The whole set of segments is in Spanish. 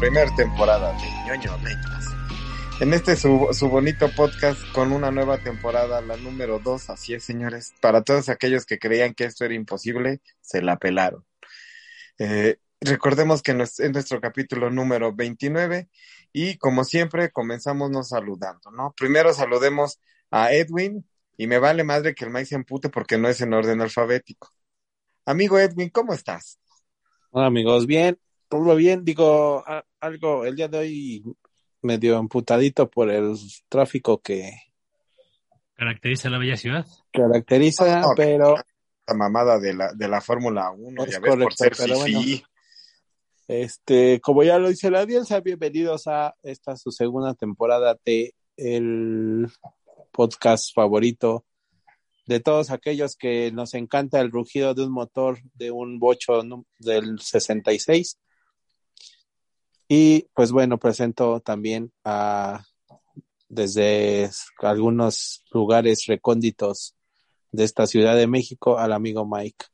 primera temporada de ñoño Letras. En este su, su bonito podcast con una nueva temporada, la número 2, así es señores, para todos aquellos que creían que esto era imposible, se la pelaron. Eh, recordemos que es nuestro capítulo número 29 y como siempre comenzamos nos saludando, ¿no? Primero saludemos a Edwin y me vale madre que el Mike se empute porque no es en orden alfabético. Amigo Edwin, ¿cómo estás? Hola amigos, bien, todo bien, digo algo, el día de hoy medio emputadito por el tráfico que caracteriza la bella ciudad. Caracteriza, pero la mamada de la de la Fórmula 1, ya ves, por ser pero bueno, este, como ya lo dice la audiencia, bienvenidos a esta su segunda temporada de el podcast favorito de todos aquellos que nos encanta el rugido de un motor de un bocho del 66. Y pues bueno, presento también a desde algunos lugares recónditos de esta Ciudad de México al amigo Mike.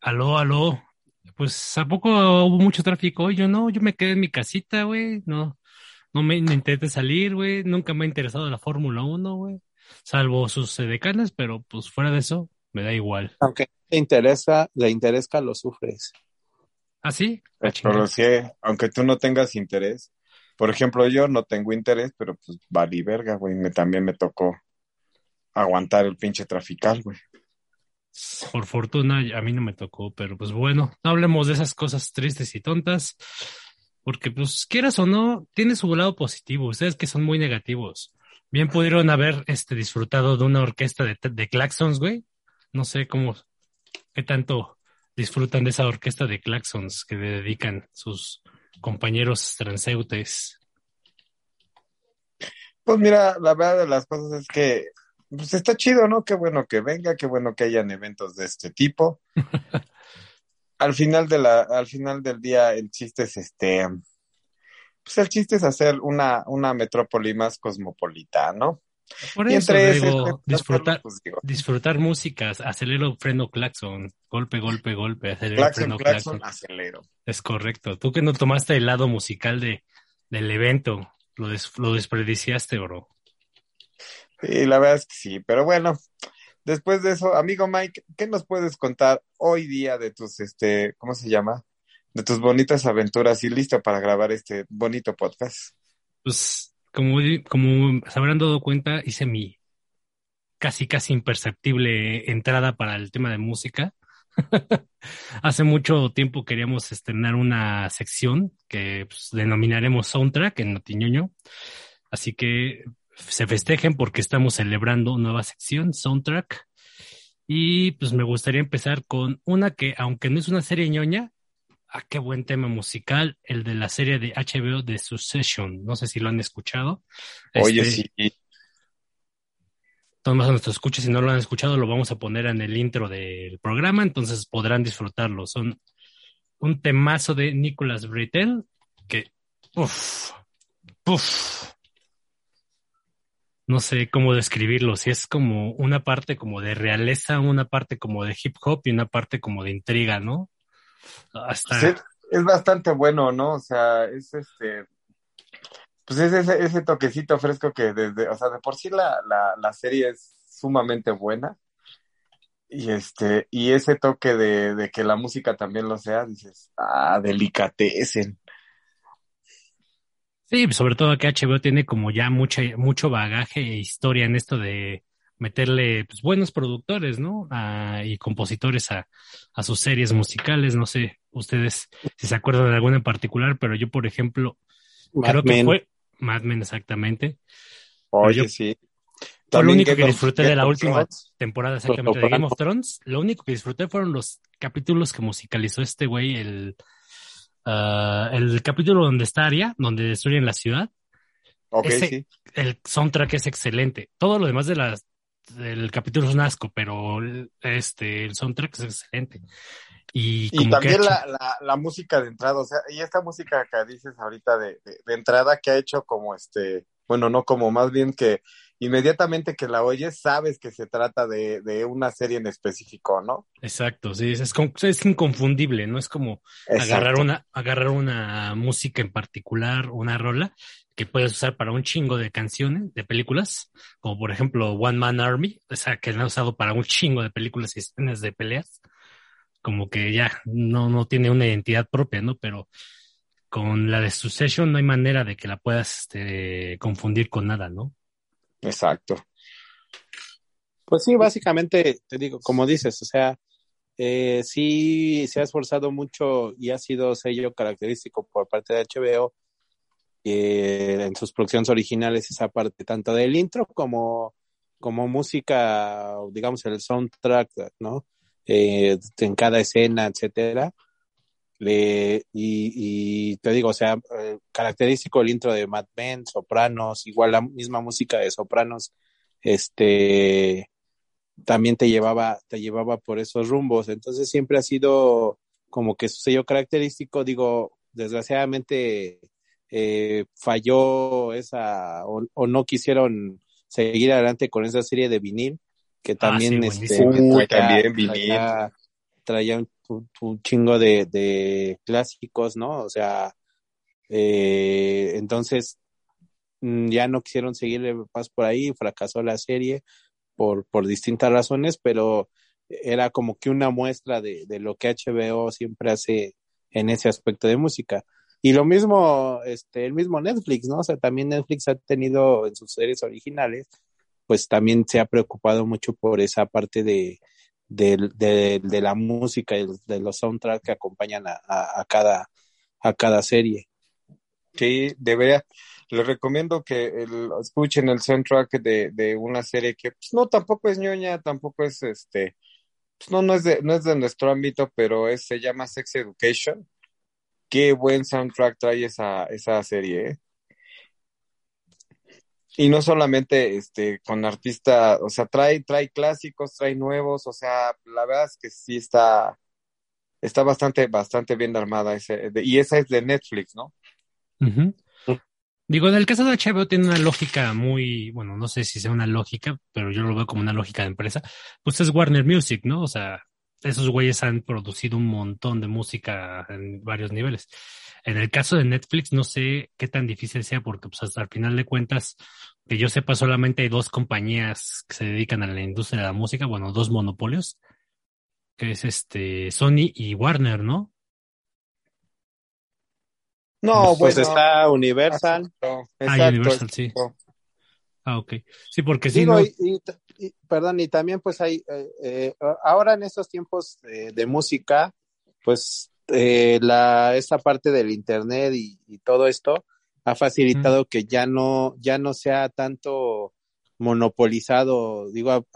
Aló, aló. Pues a poco hubo mucho tráfico. Yo no, yo me quedé en mi casita, güey. No, no me intenté salir, güey. Nunca me ha interesado la Fórmula 1, güey. Salvo sus decanes, pero pues fuera de eso, me da igual. Aunque te interesa, le interesa, lo sufres. ¿Ah, sí? Pero sí, aunque tú no tengas interés. Por ejemplo, yo no tengo interés, pero pues vale verga, güey. Me, también me tocó aguantar el pinche trafical, güey. Por fortuna a mí no me tocó, pero pues bueno, no hablemos de esas cosas tristes y tontas, porque pues quieras o no, tiene su lado positivo, ustedes que son muy negativos. Bien pudieron haber este, disfrutado de una orquesta de, de claxons, güey. No sé cómo, qué tanto disfrutan de esa orquesta de claxons que le dedican sus compañeros transeúntes. Pues mira, la verdad de las cosas es que pues está chido, ¿no? Qué bueno que venga, qué bueno que hayan eventos de este tipo. al final de la, al final del día, el chiste es este, pues el chiste es hacer una, una metrópoli más cosmopolita, ¿no? Por eso digo, disfrutar, pues, disfrutar músicas, acelero, freno, claxon, golpe, golpe, golpe, acelero, freno, claxon, acelero. Es correcto. Tú que no tomaste el lado musical de, del evento, lo, lo desperdiciaste, bro. Sí, la verdad es que sí, pero bueno, después de eso, amigo Mike, ¿qué nos puedes contar hoy día de tus, este, ¿cómo se llama? De tus bonitas aventuras y listo para grabar este bonito podcast. Pues, como, como se habrán dado cuenta, hice mi casi, casi imperceptible entrada para el tema de música. Hace mucho tiempo queríamos estrenar una sección que pues, denominaremos Soundtrack en Notiñoño. Así que se festejen porque estamos celebrando nueva sección, Soundtrack. Y pues me gustaría empezar con una que, aunque no es una serie ñoña, ah, qué buen tema musical, el de la serie de HBO de Succession. No sé si lo han escuchado. Oye, este, sí. Todos nuestros escuches, si no lo han escuchado, lo vamos a poner en el intro del programa, entonces podrán disfrutarlo. Son un temazo de Nicholas Britell que, uff, uff, no sé cómo describirlo, si es como una parte como de realeza, una parte como de hip hop y una parte como de intriga, ¿no? Hasta... es, bastante bueno, ¿no? O sea, es este, pues es ese, ese toquecito fresco que desde, o sea, de por sí la, la, la serie es sumamente buena. Y este, y ese toque de, de que la música también lo sea, dices, ah, delicatecen. Sí, sobre todo que HBO tiene como ya mucha, mucho bagaje e historia en esto de meterle pues, buenos productores, ¿no? y compositores a, a, sus series musicales. No sé ustedes si se acuerdan de alguna en particular, pero yo, por ejemplo, creo que fue Mad Men exactamente. Oye, sí. Fue lo único que disfruté de la última temporada exactamente de Game of Thrones. Lo único que disfruté fueron los capítulos que musicalizó este güey, el Ah, el capítulo donde está Aria, donde destruyen la ciudad. sí. El soundtrack es excelente. Todo lo demás de las, del capítulo es un asco, pero este, el soundtrack es excelente. Y, también la, la, música de entrada, o sea, y esta música que dices ahorita de, de, entrada que ha hecho como este, bueno, no como más bien que, inmediatamente que la oyes, sabes que se trata de, de una serie en específico, ¿no? Exacto, sí, es, es, inconfundible, ¿no? Es como agarrar una, agarrar una música en particular, una rola, que puedes usar para un chingo de canciones, de películas, como por ejemplo One Man Army, o sea, que la han usado para un chingo de películas y escenas de peleas, como que ya no, no tiene una identidad propia, ¿no? Pero con la de Succession no hay manera de que la puedas este, confundir con nada, ¿no? Exacto. Pues sí, básicamente, te digo, como dices, o sea, eh, sí se ha esforzado mucho y ha sido sello característico por parte de HBO eh, en sus producciones originales esa parte tanto del intro como, como música, digamos el soundtrack, ¿no? Eh, en cada escena, etcétera. Le, y, te digo, o sea, eh, característico el intro de Mad Men, Sopranos, igual la misma música de Sopranos, este, también te llevaba, te llevaba por esos rumbos. Entonces siempre ha sido como que su sello característico, digo, desgraciadamente eh, falló esa, o, no quisieron seguir adelante con esa serie de vinil, que ah, también, este, también vinil. traía un, chingo de, clásicos, ¿no? O sea, eh, entonces mm, ya no quisieron seguirle más por ahí, fracasó la serie por, por distintas razones, pero era como que una muestra de, de lo que HBO siempre hace en ese aspecto de música. Y lo mismo, este, el mismo Netflix, ¿no? O sea, también Netflix ha tenido en sus series originales, pues también se ha preocupado mucho por esa parte de, de, de, la música y de los soundtracks que acompañan a, a, cada, a cada serie. Sí, debería. Les recomiendo que escuchen el soundtrack de, de una serie que pues, no tampoco es ñoña, tampoco es este, pues, no, no es de, no es de nuestro ámbito, pero es, se llama Sex Education. Qué buen soundtrack trae esa, esa serie, ¿eh? Y no solamente este con artistas, o sea, trae, trae clásicos, trae nuevos, o sea, la verdad es que sí está, está bastante, bastante bien armada ese, y esa es de Netflix, ¿no? Digo, en el caso de HBO tiene una lógica muy, bueno, no sé si sea una lógica, pero yo lo veo como una lógica de empresa. Pues es Warner Music, ¿no? O sea, esos güeyes han producido un montón de música en varios niveles. En el caso de Netflix, no sé qué tan difícil sea, porque pues hasta al final de cuentas, que yo sepa, solamente hay dos compañías que se dedican a la industria de la música, bueno, dos monopolios, que es este Sony y Warner, ¿no? No, pues está Universal. ah, Universal, sí. Ah, ok. Sí, porque sí. perdón, y también pues hay, eh, eh, ahora en estos tiempos de música, pues eh, la, esta parte del internet y, todo esto ha facilitado que ya no, ya no sea tanto monopolizado, digo,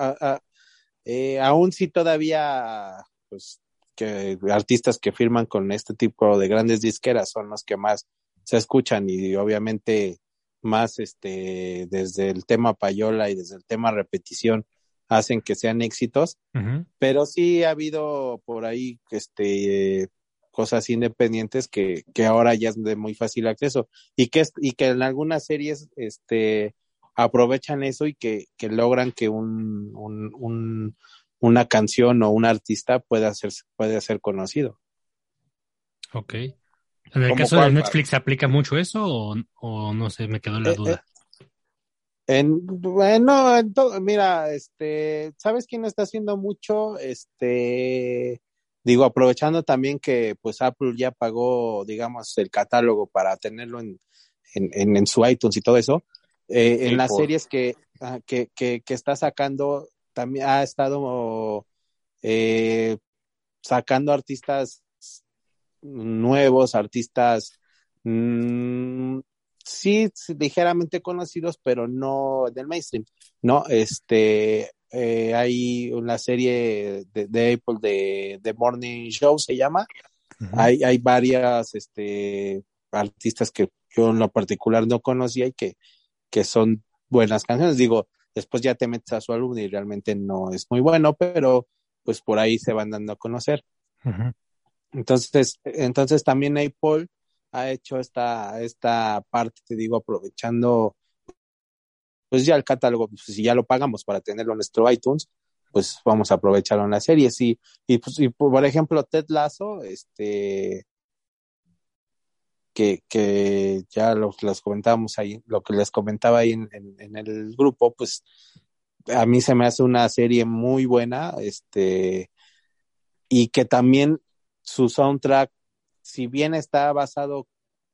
eh, aún si todavía, pues, que artistas que firman con este tipo de grandes disqueras son los que más se escuchan y obviamente más este desde el tema payola y desde el tema repetición hacen que sean éxitos, pero sí ha habido por ahí este cosas independientes que, que ahora ya es de muy fácil acceso y que, y que en algunas series este, aprovechan eso y que, que logran que un, un, una canción o un artista pueda ser, puede ser conocido. Ok. ¿En el caso de Netflix aplica mucho eso o, o, no sé, me quedó la eh, duda? Eh, en, bueno, mira, este, ¿sabes quién está haciendo mucho? Este, Digo, aprovechando también que pues Apple ya pagó, digamos, el catálogo para tenerlo en, en, en, su iTunes y todo eso, eh, en las series que, ah, que, que, que, está sacando, también ha estado eh, sacando artistas nuevos, artistas mmm, sí ligeramente conocidos, pero no del mainstream, ¿no? Este, eh, hay una serie de, Apple de The Morning Show, se llama. hay, hay varias este, artistas que yo en lo particular no conocía y que, que son buenas canciones. Digo, después ya te metes a su álbum y realmente no es muy bueno, pero pues por ahí se van dando a conocer. Entonces, entonces también Apple ha hecho esta, esta parte, te digo, aprovechando pues ya el catálogo, pues, si ya lo pagamos para tenerlo en nuestro iTunes, pues vamos a aprovecharlo en la serie. Sí, y, pues, y por ejemplo, Ted Lasso, este, que, que ya los, los comentábamos ahí, lo que les comentaba ahí en, en, el grupo, pues a mí se me hace una serie muy buena, este, y que también su soundtrack, si bien está basado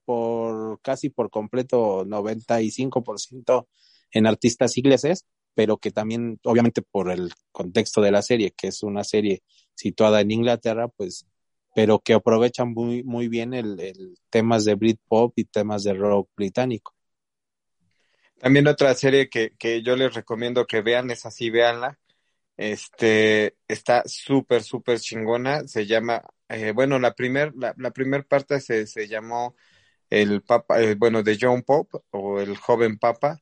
por casi por completo 95% en artistas ingleses, pero que también, obviamente por el contexto de la serie, que es una serie situada en Inglaterra, pues, pero que aprovechan muy, muy bien el, el temas de Britpop y temas de rock británico. También otra serie que, que yo les recomiendo que vean, es así, véanla. Este, está súper, súper chingona. Se llama, eh, bueno, la primer, la, la primer parte se, se llamó el Papa, eh, bueno, de John Pope o el joven Papa.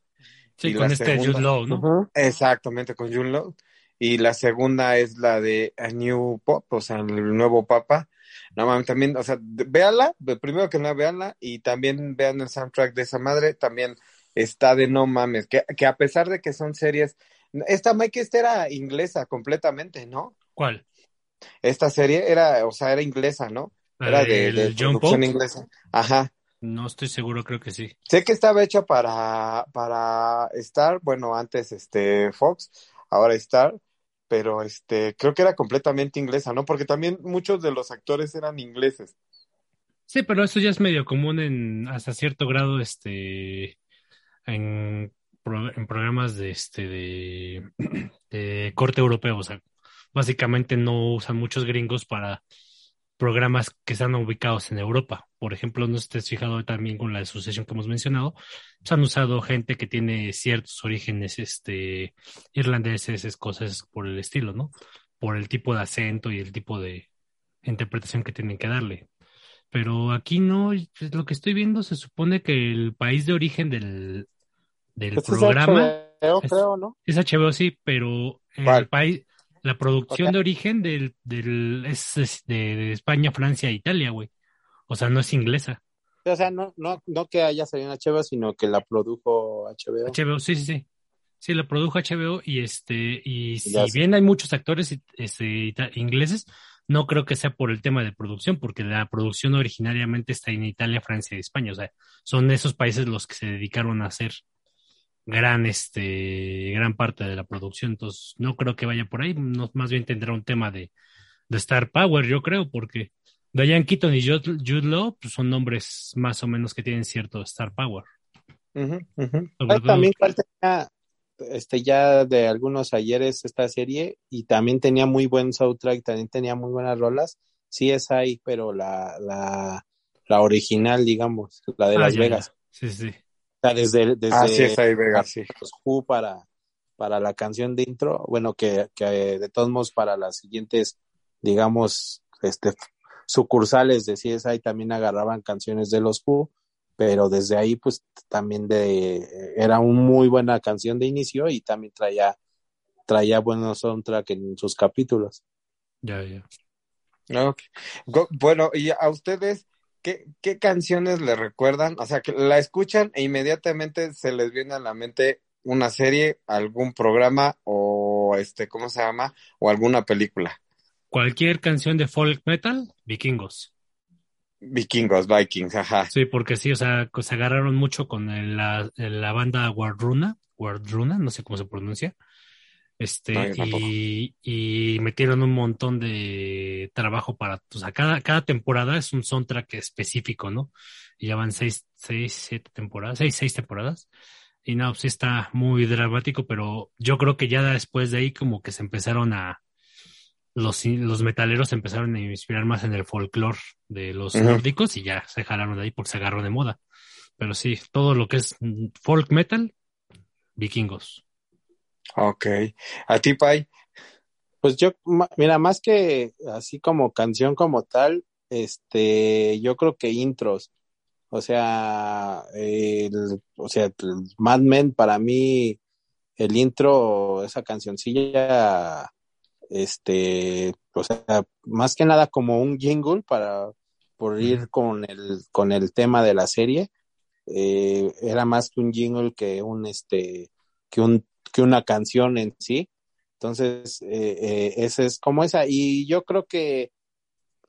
Sí, con este Jude Law, ¿no? Exactamente, con Jude Law. Y la segunda es la de A New Pop, o sea, el nuevo Papa. No mames, también, o sea, véanla, primero que nada, véanla, y también vean el soundtrack de esa madre, también está de no mames, que, que a pesar de que son series, esta Mike esta era inglesa completamente, ¿no? ¿Cuál? Esta serie era, o sea, era inglesa, ¿no? Era de, de producción inglesa. Ajá. No estoy seguro, creo que sí. Sé que estaba hecha para, para Star, bueno, antes este Fox, ahora Star, pero este, creo que era completamente inglesa, ¿no? Porque también muchos de los actores eran ingleses. Sí, pero eso ya es medio común en hasta cierto grado, este, en, en programas de este de, de corte europeo, o sea, básicamente no usan muchos gringos para programas que están ubicados en Europa. Por ejemplo, no estés fijado también con la asociación que hemos mencionado, pues han usado gente que tiene ciertos orígenes este, irlandeses, escoceses, por el estilo, ¿no? Por el tipo de acento y el tipo de interpretación que tienen que darle. Pero aquí no, pues, lo que estoy viendo se supone que el país de origen del, del pues programa es HBO, creo, ¿no? Es HBO, sí, pero el país, la producción de origen del, del es, de, España, Francia e Italia, güey. O sea, no es inglesa. O sea, no, no, no que haya salido en HBO, sino que la produjo HBO. HBO, sí, sí, sí. Sí, la produjo HBO y este, y si bien hay muchos actores este, ingleses, no creo que sea por el tema de producción, porque la producción originariamente está en Italia, Francia y España. O sea, son esos países los que se dedicaron a hacer gran, este, gran parte de la producción. Entonces, no creo que vaya por ahí. No, más bien tendrá un tema de, de Star Power, yo creo, porque Diane Keaton y Jude Law pues, son nombres más o menos que tienen cierto Star Power. También tenía, este, ya de algunos ayeres esta serie y también tenía muy buen soundtrack, también tenía muy buenas rolas. Sí es ahí, pero la, la, la original, digamos, la de ah, Las Vegas. Sí, sí sea, desde, desde ah, sí, ahí, Vega, sí. Who para, para la canción de intro, bueno, que, que de todos modos para las siguientes, digamos, este, sucursales de CSI también agarraban canciones de los Who, pero desde ahí pues también de, era una muy buena canción de inicio y también traía, traía buenos soundtrack en sus capítulos. Ya, ya. Okay. Bueno, y a ustedes, ¿qué, ¿qué canciones le recuerdan? O sea, que la escuchan e inmediatamente se les viene a la mente una serie, algún programa o este, ¿cómo se llama? O alguna película. Cualquier canción de folk metal, vikingos. Vikingos, Vikings, ajá. Sí, porque sí, o sea, se agarraron mucho con la, la banda Wardruna, Wardruna, no sé cómo se pronuncia. Este, y, y, metieron un montón de trabajo para, o sea, cada, cada temporada es un soundtrack específico, ¿no? Y ya van seis, seis, siete temporadas, seis, seis temporadas. Y no, sí está muy dramático, pero yo creo que ya después de ahí como que se empezaron a, los, los metaleros empezaron a inspirar más en el folclore de los nórdicos y ya se jalaron de ahí porque se agarró de moda. Pero sí, todo lo que es folk metal, vikingos. Ok. ¿A ti, Pai? Pues yo, mira, más que así como canción como tal, este, yo creo que intros. O sea, el, o sea, Mad Men para mí, el intro, esa cancioncilla, este, o sea, más que nada como un jingle para, por ir con el, con el tema de la serie, eh, era más que un jingle que un, este, que, un, que una canción en sí. Entonces, eh, eh, ese es como esa. Y yo creo que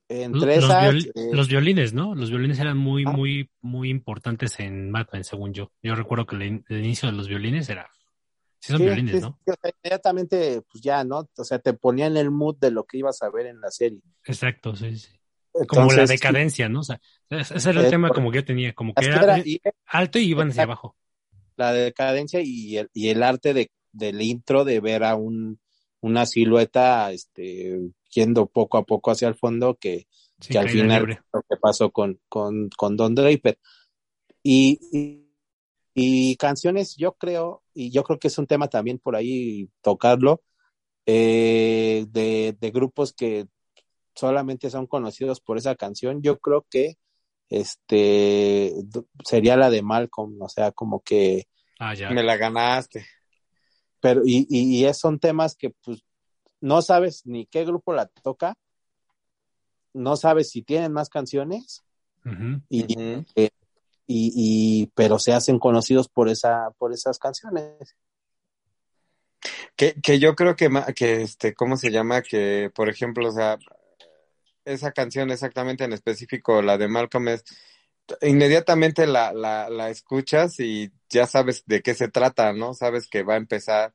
entre los, esas... viol- eh, los violines, ¿no? Los violines eran muy, Ah. muy, muy importantes en Mad Men, según yo. Yo recuerdo que el, in- el inicio de los violines era. Sí, son sí, violines, sí, ¿no? sí, o sea, inmediatamente, pues ya, ¿no? O sea, te ponía en el mood de lo que ibas a ver en la serie. Exacto, sí, sí. Como la decadencia, ¿no? O sea, ese era el tema por- como que yo tenía, como que era, era- y- alto y iban hacia abajo. La decadencia y el, y el arte de, del intro de ver a un, una silueta este, yendo poco a poco hacia el fondo que, Sí, que al final libre. lo que pasó con, con, con Don Draper. Y, y, y canciones, yo creo, y yo creo que es un tema también por ahí tocarlo, eh, de, de grupos que solamente son conocidos por esa canción, yo creo que este sería la de Malcolm, o sea, como que Ah, ya. Me la ganaste. pero y, y, y es- son temas que pues no sabes ni qué grupo la toca, no sabes si tienen más canciones y, Ujú. y, y- pero se hacen conocidos por esa por esas canciones. Que, que yo creo que, que este, ¿cómo se llama? Que, por ejemplo, o sea, esa canción exactamente en específico, la de Malcolm, es inmediatamente la, la, la escuchas y ya sabes de qué se trata, ¿no? Sabes que va a empezar,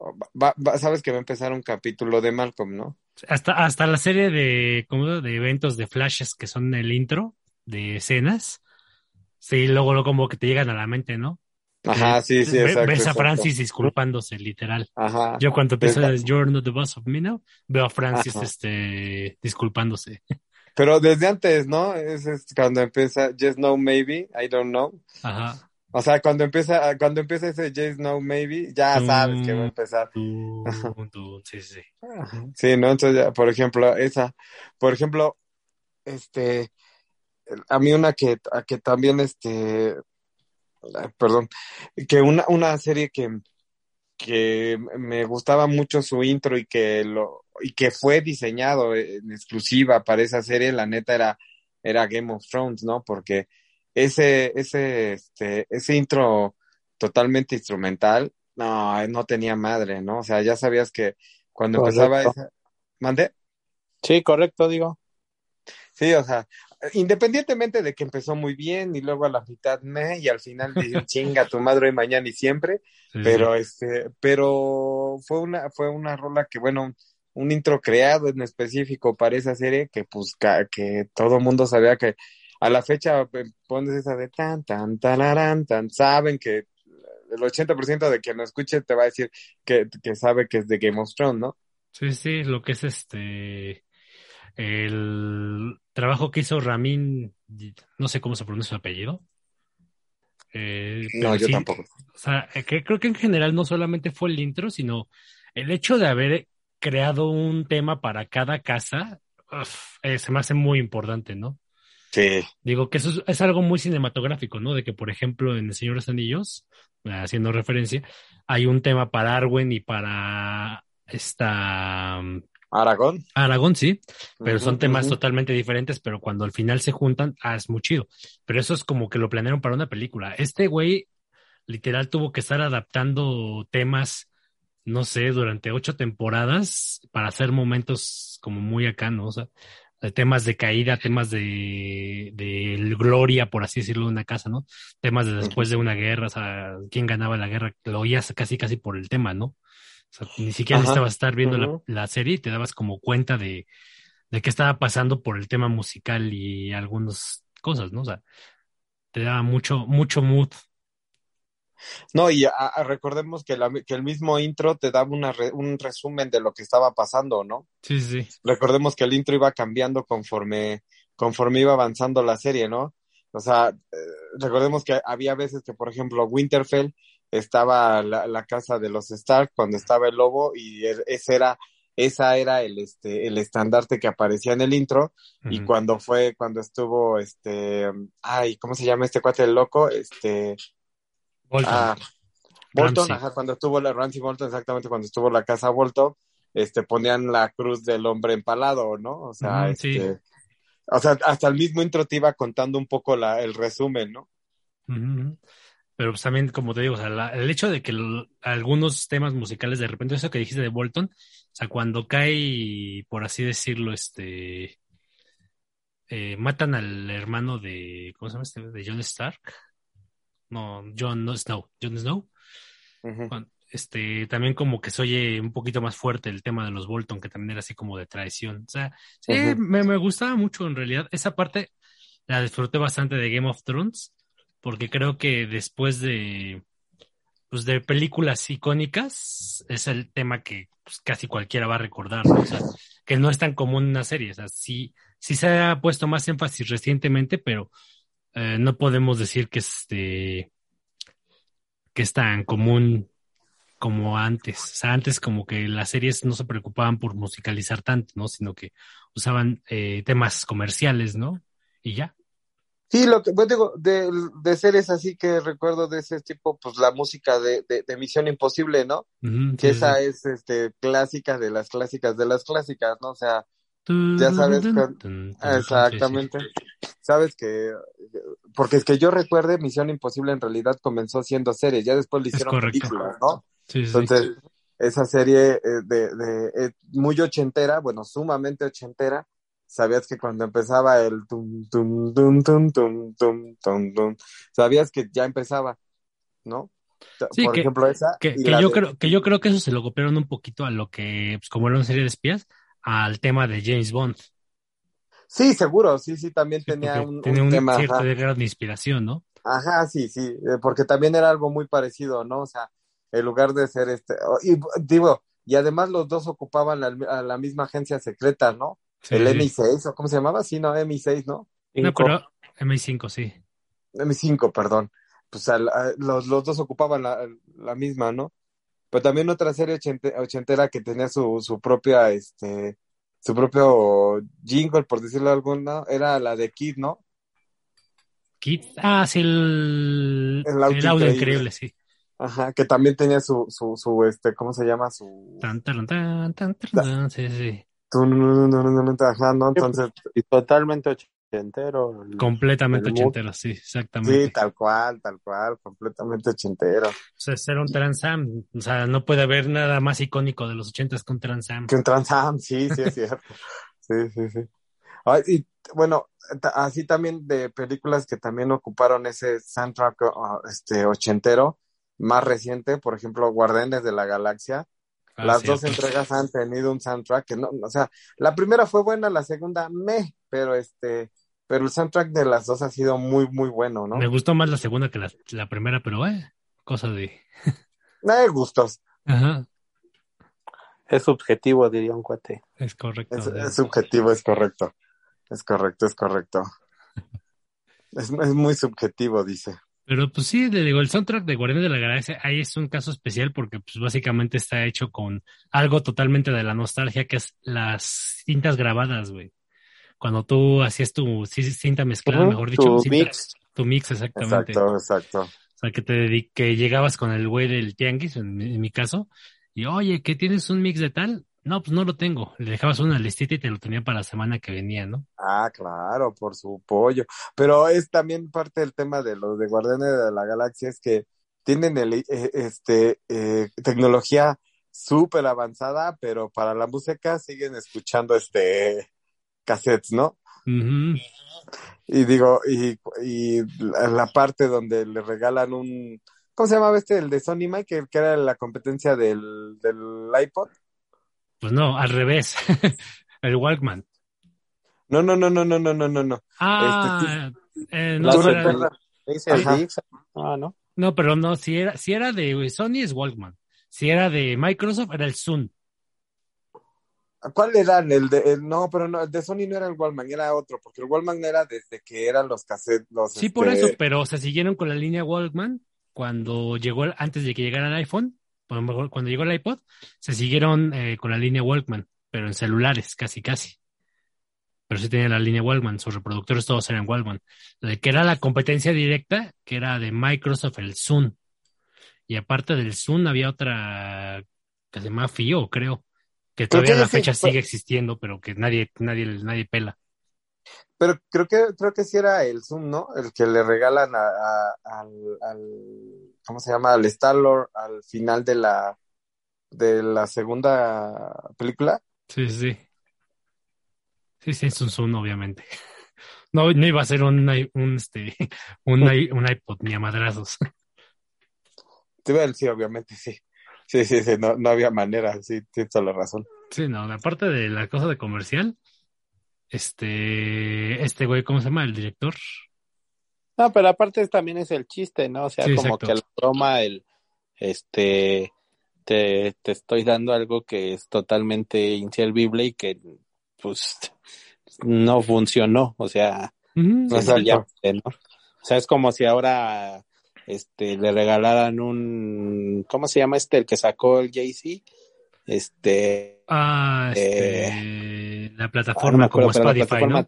va- va- sabes que va a empezar un capítulo de Malcolm, ¿no? Hasta, hasta la serie de, como de eventos de flashes que son el intro de escenas. Sí, luego, luego como que te llegan a la mente, ¿no? Ajá, sí, sí, exacto. Ves a exacto. Francis disculpándose, literal. Ajá. Yo cuando empieza Exacto. You're not the boss of me now, veo a Francis Ajá. este, disculpándose. Pero desde antes, ¿no? Es, es cuando empieza Yes, No, Maybe, I don't know. Ajá. O sea, cuando empieza, cuando empieza ese Yes, No, Maybe, ya sabes que va a empezar. Tú, tú, sí, sí. Sí, ¿no? Entonces, ya, por ejemplo, esa, por ejemplo, este, a mí una que, a que también, este, perdón, que una, una serie que, que me gustaba mucho su intro y que lo, y que fue diseñado en exclusiva para esa serie, la neta era, era Game of Thrones, ¿no? Porque ese, ese, este, ese intro totalmente instrumental, no, no tenía madre, ¿no? O sea, ya sabías que cuando empezaba esa, ¿Mandé? Sí, correcto, digo. Sí, o sea, independientemente de que empezó muy bien y luego a la mitad me y al final dicen chinga tu madre hoy, mañana y siempre, Sí, pero este, pero fue una, fue una rola que bueno, un intro creado en específico para esa serie que pues que todo mundo sabía que a la fecha eh, pones esa de tan tan tararán, tan saben que el 80% de quien lo escuche te va a decir que, que sabe que es de Game of Thrones, ¿no? Sí, sí, lo que es este, el trabajo que hizo Ramin, no sé cómo se pronuncia su apellido. Eh, No, yo sí, tampoco. O sea, eh, que creo que en general no solamente fue el intro, sino el hecho de haber creado un tema para cada casa, uf, eh, se me hace muy importante, ¿no? Sí. Digo que eso es, es algo muy cinematográfico, ¿no? De que, por ejemplo, en El Señor de los Anillos, haciendo referencia, hay un tema para Arwen y para esta um, Aragón. Aragón, sí, pero son temas totalmente diferentes, pero cuando al final se juntan, ah, es muy chido. Pero eso es como que lo planearon para una película. Este güey literal tuvo que estar adaptando temas, no sé, durante ocho temporadas para hacer momentos como muy acá, ¿no? O sea, temas de caída, temas de, de gloria, por así decirlo, de una casa, ¿no? Temas de después de una guerra, o sea, quién ganaba la guerra, lo oías casi casi por el tema, ¿no? O sea, ni siquiera Ajá. necesitabas estar viendo la- serie y te dabas como cuenta de, de qué estaba pasando por el tema musical y algunas cosas, ¿no? O sea, te daba mucho, mucho mood. No, y a- a- recordemos que, la- que el mismo intro te daba una re- un resumen de lo que estaba pasando, ¿no? Sí, sí, sí. Recordemos que el intro iba cambiando conforme, conforme iba avanzando la serie, ¿no? O sea, eh, recordemos que había veces que, por ejemplo, Winterfell estaba la, la casa de los Stark cuando estaba el lobo y el- ese era, esa era el, este, el estandarte que aparecía en el intro y cuando fue, cuando estuvo, este, ay, ¿cómo se llama este cuate el loco? Este, Bolton. Ah, Bolton, ajá, cuando estuvo la Ramsey Bolton, exactamente cuando estuvo la casa Bolton, este, ponían la cruz del hombre empalado, ¿no? O sea, este, o sea, hasta el mismo intro te iba contando un poco la, el resumen, ¿no? Pero pues también, como te digo, o sea, la- el hecho de que algunos temas musicales, de repente, eso que dijiste de Bolton, o sea, cuando cae, por así decirlo, este, eh, matan al hermano de, ¿cómo se llama este? De John Stark. No, John no, Snow, John Snow. Este, también como que se oye un poquito más fuerte el tema de los Bolton, que también era así como de traición. O sea, sí, me, me gustaba mucho en realidad. Esa parte la disfruté bastante de Game of Thrones, porque creo que después de, pues de películas icónicas, es el tema que pues, casi cualquiera va a recordar, ¿no? O sea, que no es tan común una serie. O sea, sí, sí se ha puesto más énfasis recientemente, pero eh, no podemos decir que este que es tan común como antes. O sea, antes como que las series no se preocupaban por musicalizar tanto, ¿no? Sino que usaban eh, temas comerciales, ¿no? Y ya. Sí, lo que, pues digo, de, de series así que recuerdo de ese tipo, pues la música de, de, de Misión Imposible, ¿no? Que sí, esa sí. es este clásica de las clásicas de las clásicas, ¿no? O sea, ya sabes tun, exactamente. Sabes que, porque es que yo recuerde, Misión Imposible en realidad comenzó siendo serie, ya después le hicieron películas, ¿no? Entonces, esa serie eh, de, de eh, muy ochentera, bueno, sumamente ochentera, sabías que cuando empezaba el tum, tum, tum, tum, tum, tum, tum, tum sabías que ya empezaba, ¿no? Sí, Por que, ejemplo, esa. Que, yo creo, que yo creo que eso se lo copiaron un poquito a lo que, pues, como era una serie de espías, al tema de James Bond. Sí, seguro, sí, sí, también tenía un, tenía un, cierto de gran inspiración, ¿no? Ajá, sí, sí, eh, porque también era algo muy parecido, ¿no? O sea, en lugar de ser este, y digo, y además los dos ocupaban la misma agencia secreta, ¿no? Sí, el sí. MI6, ¿o cómo se llamaba? Sí, no, MI6, ¿no? No, pero MI5, sí. M5, perdón. Pues al- a- los, los dos ocupaban la, la misma, ¿no? Pero también otra serie ochente- ochentera que tenía su, su propia, este, su propio jingle, por decirlo de alguna, era la de Kid, ¿no? Kid, ah, sí, el, El audio increíble. increíble, sí. Ajá, que también tenía su, su, su, este, ¿cómo se llama? Su... Tan, tan, tan, tan, tan, tan, sí, sí. Ajá, ¿no? Entonces, Y totalmente ochentero. el- Completamente ochentero, sí, exactamente. sí, tal cual, tal cual, completamente ochentero. O sea, ser un Trans Am. O sea, no puede haber nada más icónico de los ochentas que un Trans Am. Que un Trans Am, sí, sí, es cierto. Sí, sí, sí. Ay, y bueno, así también de películas que también ocuparon ese soundtrack uh, este ochentero, más reciente, por ejemplo, Guardianes de la Galaxia. Ah, Las cierto. dos entregas han tenido un soundtrack que no, o sea, la primera fue buena, la segunda me, pero este, pero el soundtrack de las dos ha sido muy, muy bueno, ¿no? Me gustó más la segunda que la, la primera, pero eh, cosa de. Eh, gustos, Ajá, Es subjetivo, diría un cuate. es correcto. es, de- es subjetivo, es correcto, es correcto, es correcto. Es, es muy subjetivo, dice. Pero pues sí, le digo, el soundtrack de Guardianes de la Galaxia ahí es un caso especial porque pues básicamente está hecho con algo totalmente de la nostalgia que es las cintas grabadas, güey. Cuando tú hacías tu cinta mezclada, mejor dicho, tu cinta- mix. tu mix exactamente. Exacto, exacto. O sea, que te que llegabas con el güey del tianguis, en mi, en mi caso, y oye, ¿qué tienes un mix de tal? No, pues no lo tengo. Le dejabas una listita y te lo tenía para la semana que venía, ¿no? Ah, claro, por su pollo. Pero es también parte del tema de los de Guardianes de la Galaxia, es que tienen el, eh, este, eh, tecnología súper avanzada, pero para la música siguen escuchando este cassettes, ¿no? Y digo, y, y la, la parte donde le regalan un, ¿cómo se llamaba este? El de Sony Mike, que, que era la competencia del, del iPod. Pues no, al revés. el Walkman. No, no, no, no, no, no, no, no. Este, ah, eh, no. Ah, este, no, ah, no. No, pero no, si era, si era de Sony es Walkman. Si era de Microsoft era el Zoom. ¿Cuál era? El de, el, no, pero no, el de Sony no era el Walkman era otro, porque el Walkman era desde que eran los cassettes. Los, sí, por eso, este, pero se siguieron con la línea Wallman cuando llegó, antes de que llegara el iPhone, cuando llegó el iPod, se siguieron eh, con la línea Walkman, pero en celulares, casi, casi. Pero sí tenían la línea Walkman, sus reproductores todos eran Walkman. El que era la competencia directa, que era de Microsoft, el Zoom. Y aparte del Zoom había otra que se llama FIO, creo, que todavía a la fecha sigue existiendo, pero que nadie, nadie, nadie pela. Pero creo que creo que sí era el Zoom, ¿no? El que le regalan a, al, al, ¿cómo se llama? Al Star Lord al final de la de la segunda película. Sí, sí. Sí, sí, es un Zoom, obviamente. No, no iba a ser un, un, este, un, un iPod ni a madrazos. Sí, obviamente, sí. Sí, sí, sí, no, no había manera, sí, tienes toda la razón. Sí, no, aparte de la cosa de comercial, este, este güey, ¿cómo se llama? El director. No, pero aparte también es el chiste, ¿no? O sea, como que la broma, el, este, te, te estoy dando algo que es totalmente inservible y que, pues, no funcionó, o sea, ¿no? O sea, es como si ahora, este, le regalaran un, ¿cómo se llama este, el que sacó el Jay-Z? Este, ah, este, eh, la plataforma como Spotify, ¿no?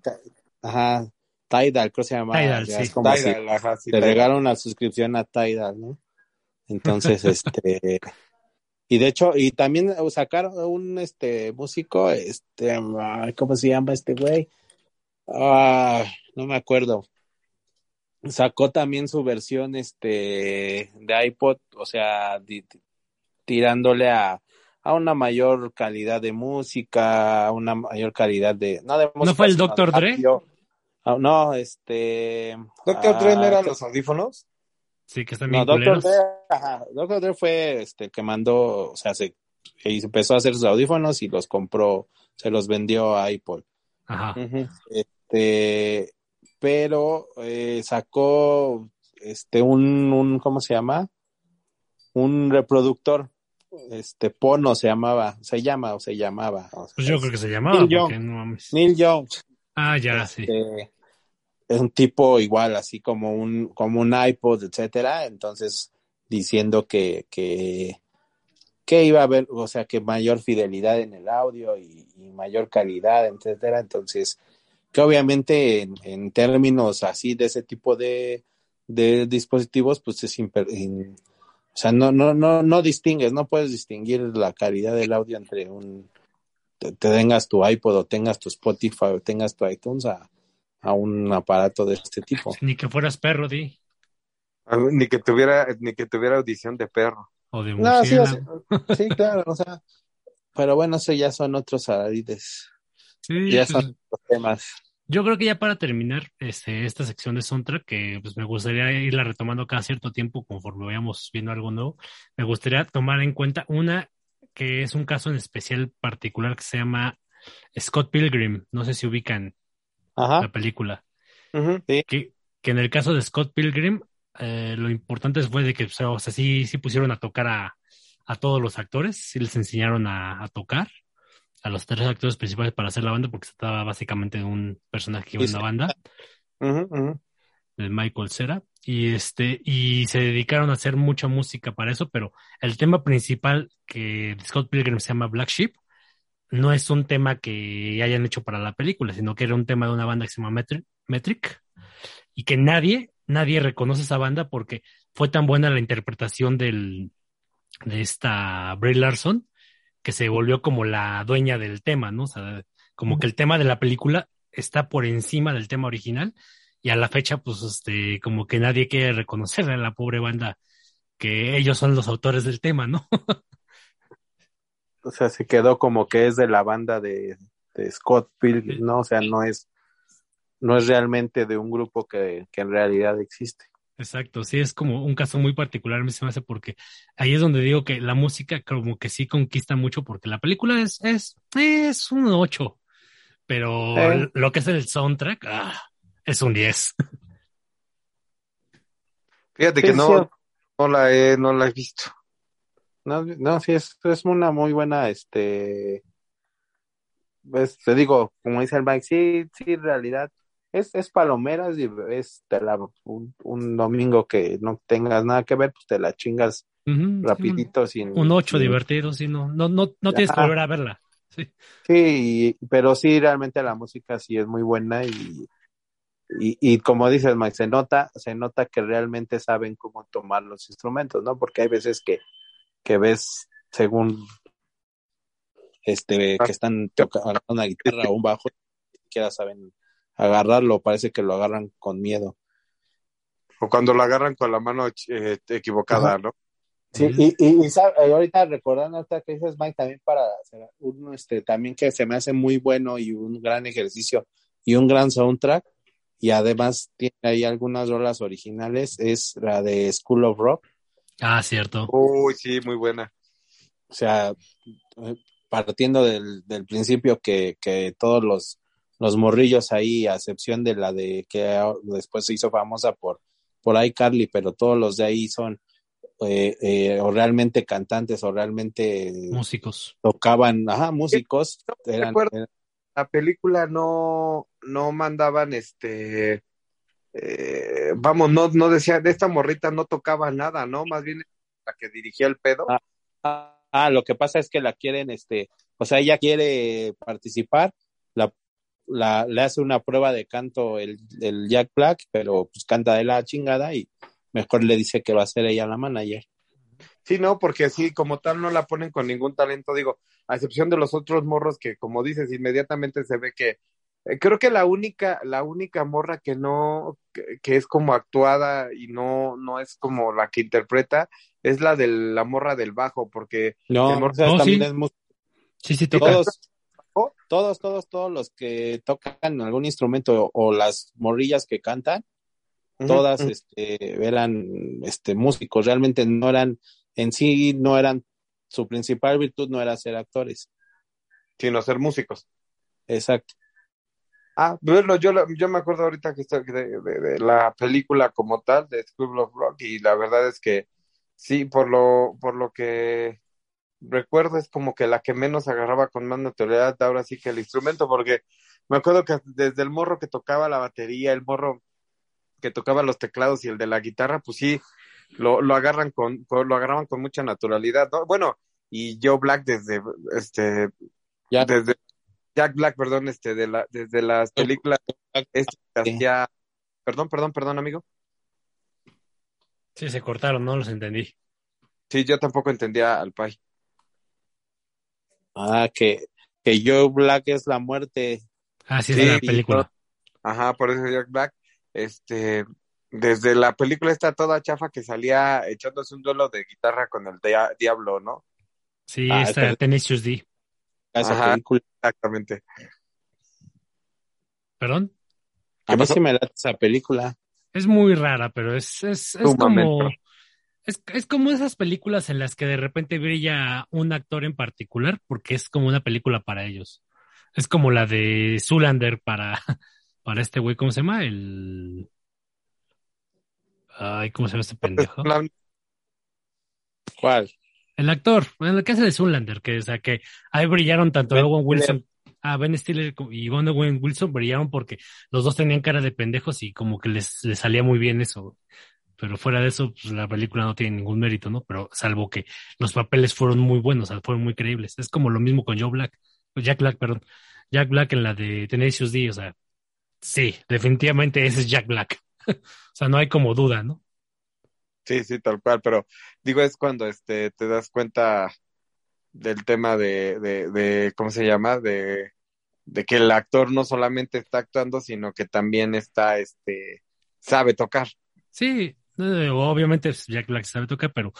Ajá, Tidal, creo que se llama. Tidal, sí. Como si le regalaron una suscripción a Tidal, ¿no? Entonces, este, y de hecho, y también sacaron un este músico, este, ¿cómo se llama este güey? Ah, no me acuerdo. Sacó también su versión este de iPod, o sea, tirándole a, a una mayor calidad de música, a una mayor calidad de no de ¿No fue el Dr. Dre? Ah, no, este ¿Dr. Dre no eran los audífonos? Sí, que están bien no, Doctor Dre, ajá, Doctor Dre fue este que mandó, o sea, se empezó a hacer sus audífonos y los compró, se los vendió a Apple. Ajá. Este, pero eh, sacó este un, un, ¿cómo se llama? Un reproductor, este Pono se llamaba, se llama o se llamaba. pues yo creo que se llamaba. Neil Young. No Neil Young. Ah, ya, sí este, es un tipo igual, así como un, como un iPod, etcétera, entonces diciendo que, que, que iba a haber, o sea, que mayor fidelidad en el audio y, mayor calidad, etcétera, entonces, que obviamente en, términos así de ese tipo de, de dispositivos, pues es o sea, no, no, no, no distingues, no puedes distinguir la calidad del audio entre un, te, tengas tu iPod o tengas tu Spotify o tengas tu iTunes a, a un aparato de este tipo. Ni que fueras perro, di. Ni que tuviera, ni que tuviera audición de perro. O de no, sí, sí, claro, o sea, pero bueno, eso ya son otros alarides. Sí, ya pues, son otros temas. Yo creo que ya para terminar este, esta sección de soundtrack, que pues me gustaría irla retomando cada cierto tiempo conforme vayamos viendo algo nuevo, me gustaría tomar en cuenta una que es un caso en especial particular que se llama Scott Pilgrim. No sé si ubican la película. que, que, en el caso de Scott Pilgrim, eh, lo importante fue de que, o sea, sí, sí pusieron a tocar a, a todos los actores, sí les enseñaron a, a, tocar a los tres actores principales para hacer la banda, porque se trataba básicamente de un personaje que iba en la banda, de Michael Cera, y este, y se dedicaron a hacer mucha música para eso, pero el tema principal que Scott Pilgrim se llama Black Sheep, no es un tema que hayan hecho para la película, sino que era un tema de una banda que se llama Metric, y que nadie, nadie reconoce esa banda porque fue tan buena la interpretación del, de esta Bray Larson que se volvió como la dueña del tema, ¿no? O sea, como que el tema de la película está por encima del tema original y a la fecha, pues, este, como que nadie quiere reconocer a la pobre banda que ellos son los autores del tema, ¿no? o sea, se quedó como que es de la banda de, Scott Pilgrim, ¿no? O sea, no es, no es realmente de un grupo que, en realidad existe. Exacto, sí, es como un caso muy particular, me se me hace porque ahí es donde digo que la música como que sí conquista mucho porque la película es, es, es un 8, pero eh. lo que es el soundtrack ah, es un 10. Fíjate que no, no, la he, no la he visto. No, no, sí, es, es una muy buena, este, pues, te digo, como dice el Mike, sí, sí, en realidad, es, es palomeras y es la, un, domingo que no tengas nada que ver, pues te la chingas rapidito. sin, un ocho divertido, sí, no, no, no, no tienes que volver a verla. Sí. sí, pero sí, realmente la música sí es muy buena y, y, y como dices, Mike, se nota, se nota que realmente saben cómo tomar los instrumentos, ¿no? Porque hay veces que que ves según este que están tocando una guitarra o un bajo, ni siquiera saben agarrarlo, parece que lo agarran con miedo. O cuando lo agarran con la mano eh, equivocada, ¿no? Sí, y, y, y, ahorita recordando esta que dices, Mike, también para hacer uno, este, también que se me hace muy bueno y un gran ejercicio y un gran soundtrack, y además tiene ahí algunas rolas originales, es la de School of Rock. Ah, cierto. Uy, sí, muy buena. O sea, partiendo del, del principio que, que todos los, los morrillos ahí, a excepción de la de que después se hizo famosa por, por iCarly, pero todos los de ahí son eh, eh, o realmente cantantes o realmente músicos. Tocaban, ajá, músicos. Eran, La película no, no mandaban este, eh, vamos, no, no decía, de esta morrita no tocaba nada, ¿no? Más bien la que dirigía el pedo. Ah, ah, ah, lo que pasa es que la quieren, este, o sea, ella quiere participar, la, la, le hace una prueba de canto el, el Jack Black, pero pues canta de la chingada y mejor le dice que va a ser ella la manager. Sí, no, porque así como tal no la ponen con ningún talento, digo, a excepción de los otros morros que, como dices, inmediatamente se ve que eh, creo que la única, la única morra que no, que, es como actuada y no, no es como la que interpreta, es la de la morra del bajo, porque no, también sí. es sí, todos, todos, todos, todos los que tocan algún instrumento o, o las morrillas que cantan, todas este, eran este, músicos, realmente no eran, en sí no eran, su principal virtud no era ser actores. Sino ser músicos. Exacto. Ah, bueno, yo, yo me acuerdo ahorita que está de, de, de, la película como tal, de School of Rock, y la verdad es que sí, por lo, por lo que recuerdo es como que la que menos agarraba con más naturalidad ahora sí que el instrumento, porque me acuerdo que desde el morro que tocaba la batería, el morro que tocaba los teclados y el de la guitarra, pues sí, lo, lo agarran con, lo agarraban con mucha naturalidad, ¿no? Bueno, y Joe Black desde, este, ya. desde Jack Black, perdón, este, de la, desde las películas, este, hacía, perdón, perdón, perdón, amigo. Sí, se cortaron, no los entendí. Sí, yo tampoco entendía al Pai. Ah, que, que Joe Black es la muerte. Ah, sí, de la película. Ajá, por eso Jack Black este, desde la película está toda chafa que salía echándose un duelo de guitarra con el dia Diablo, ¿no? Sí, ah, está es Tenacious D. Esa película. Exactamente. ¿Perdón? A mí sí me da esa película. Es muy rara, pero es, es, es como... Es, es como esas películas en las que de repente brilla un actor en particular, porque es como una película para ellos. Es como la de Zulander para, para este güey, ¿cómo se llama? El. Ay, ¿cómo se llama este pendejo? ¿Cuál? El actor, en el hace de Zoolander, que, o sea, que ahí brillaron tanto ben Owen Wilson, ah, Ben Stiller y Owen Wilson brillaron porque los dos tenían cara de pendejos y como que les, les salía muy bien eso. Pero fuera de eso, pues la película no tiene ningún mérito, ¿no? Pero salvo que los papeles fueron muy buenos, fueron muy creíbles. Es como lo mismo con Joe Black, Jack Black, perdón. Jack Black en la de Tenacious D, o sea, Sí, definitivamente ese es Jack Black. o sea, no hay como duda, ¿no? Sí, sí, tal cual, pero digo, es cuando este te das cuenta del tema de, de, de ¿cómo se llama? De, de que el actor no solamente está actuando, sino que también está, este, sabe tocar. Sí, eh, obviamente Jack Black sabe tocar, pero,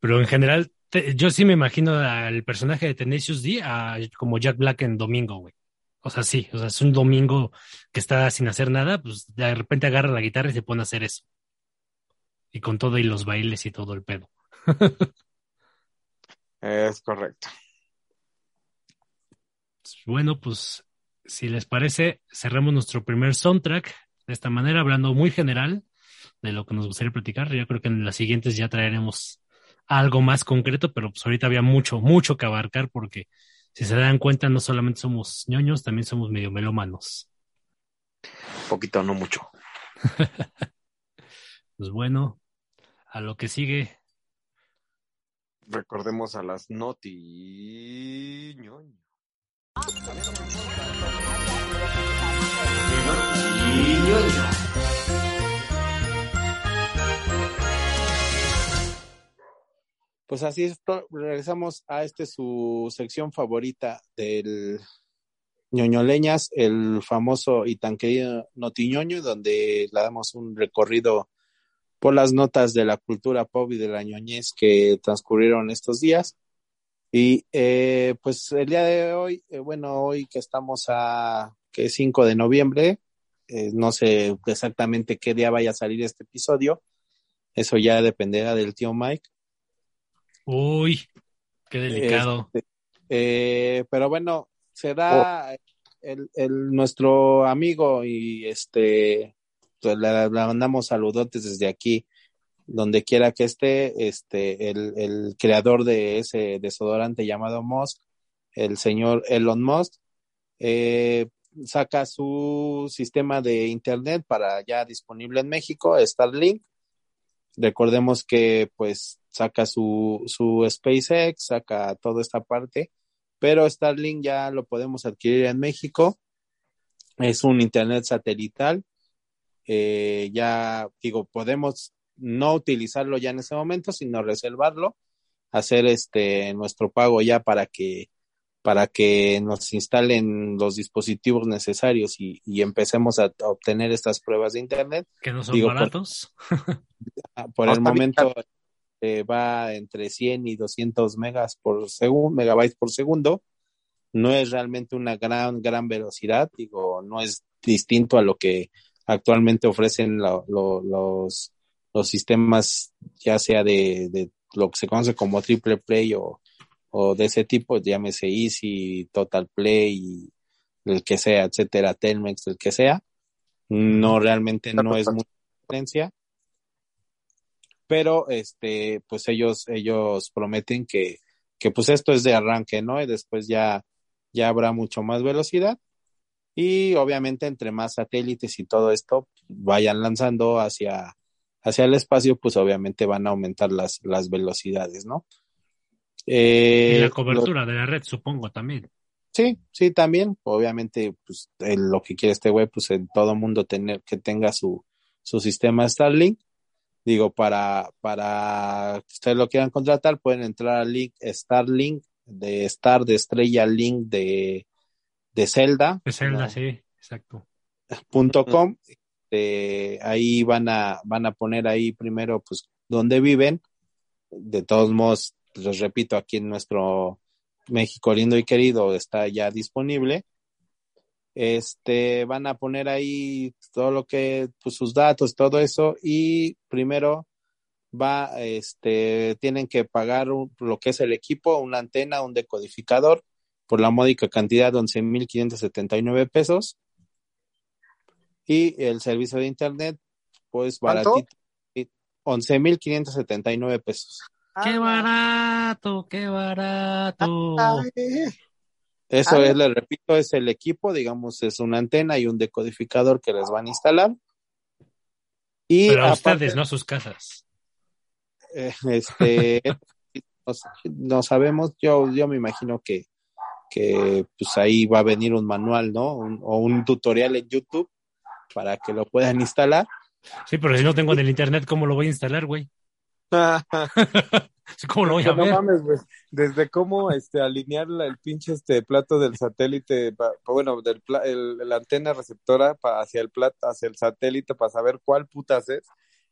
pero en general, te, yo sí me imagino al personaje de Tenacious D a, como Jack Black en Domingo, güey. O sea, sí, o sea, es un domingo que está sin hacer nada, pues de repente agarra la guitarra y se pone a hacer eso. Y con todo y los bailes y todo el pedo. es correcto. Bueno, pues si les parece, cerramos nuestro primer soundtrack de esta manera, hablando muy general de lo que nos gustaría platicar. Yo creo que en las siguientes ya traeremos algo más concreto, pero pues ahorita había mucho, mucho que abarcar porque si se dan cuenta, no solamente somos ñoños, también somos medio melómanos. Poquito, no mucho. pues bueno, a lo que sigue. Recordemos a las noti ñoño. Pues así es, regresamos a este su sección favorita del, ñoñoleñas, el famoso y tan querido Notiñoño, donde le damos un recorrido por las notas de la cultura pop y de la ñoñez que transcurrieron estos días. Y eh, pues el día de hoy, eh, bueno, hoy que estamos a que es 5 de noviembre, eh, no sé exactamente qué día vaya a salir este episodio, eso ya dependerá del tío Mike. Uy, qué delicado. Este, pero bueno, será oh. el, el, nuestro amigo y este pues, le, mandamos saludotes desde aquí, donde quiera que esté, este, el, el creador de ese desodorante llamado Musk, el señor Elon Musk, eh, saca su sistema de internet para ya disponible en México, Starlink. Recordemos que pues saca su, su SpaceX, saca toda esta parte, pero Starlink ya lo podemos adquirir en México. Es un internet satelital eh, ya digo, podemos no utilizarlo ya en ese momento, sino reservarlo, hacer este nuestro pago ya para que para que nos instalen los dispositivos necesarios y, empecemos a, obtener estas pruebas de internet. Que no son baratos. Por, el momento eh, va entre 100 y 200 megas por segundo, megabytes por segundo. No es realmente una gran, gran velocidad, digo, no es distinto a lo que actualmente ofrecen los, los sistemas, ya sea de, de, lo que se conoce como triple play o, o de ese tipo, llámese Easy, Total Play, el que sea, etcétera, Telmex, el que sea. No realmente no es mucha diferencia. Pero este, pues ellos, ellos prometen que, que pues esto es de arranque, ¿no? Y después ya, ya habrá mucho más velocidad y obviamente entre más satélites y todo esto vayan lanzando hacia, hacia el espacio, pues obviamente van a aumentar las, las velocidades, ¿no? Eh, y la cobertura de la red, supongo, también. Sí, sí, también. Obviamente, pues lo que quiere este web, pues en todo mundo tener que tenga su, su sistema Starlink. Digo, para, para que ustedes lo quieran contratar, pueden entrar al link Starlink, de Star, de Estrella Link, de de Zelda. De Zelda, sí, exacto. Punto com, eh, ahí van a, van a poner ahí primero, pues, dónde viven. De todos modos, les repito, aquí en nuestro México lindo y querido está ya disponible. Este, van a poner ahí todo lo que, pues, sus datos, todo eso, y primero va, este, tienen que pagar lo que es el equipo, una antena, un decodificador, por la módica cantidad de 11.579 pesos. Y el servicio de internet, pues baratito, 11.579 pesos. ¡Qué ah, barato! ¡Qué barato! Eso es, le repito, es el equipo, digamos, es una antena y un decodificador que les van a instalar. Y Pero a ustedes, no a sus casas. Eh, este, no, sabemos, yo, yo me imagino que que pues ahí va a venir un manual, ¿no? o un tutorial en YouTube para que lo puedan instalar. Sí, pero si no tengo en el internet, ¿cómo lo voy a instalar, güey? ¿Cómo lo voy a ver? No mames, güey. Desde cómo este, alinear el pinche este plato del satélite, bueno, del la antena receptora hacia el plato, hacia el satélite para saber cuál putas es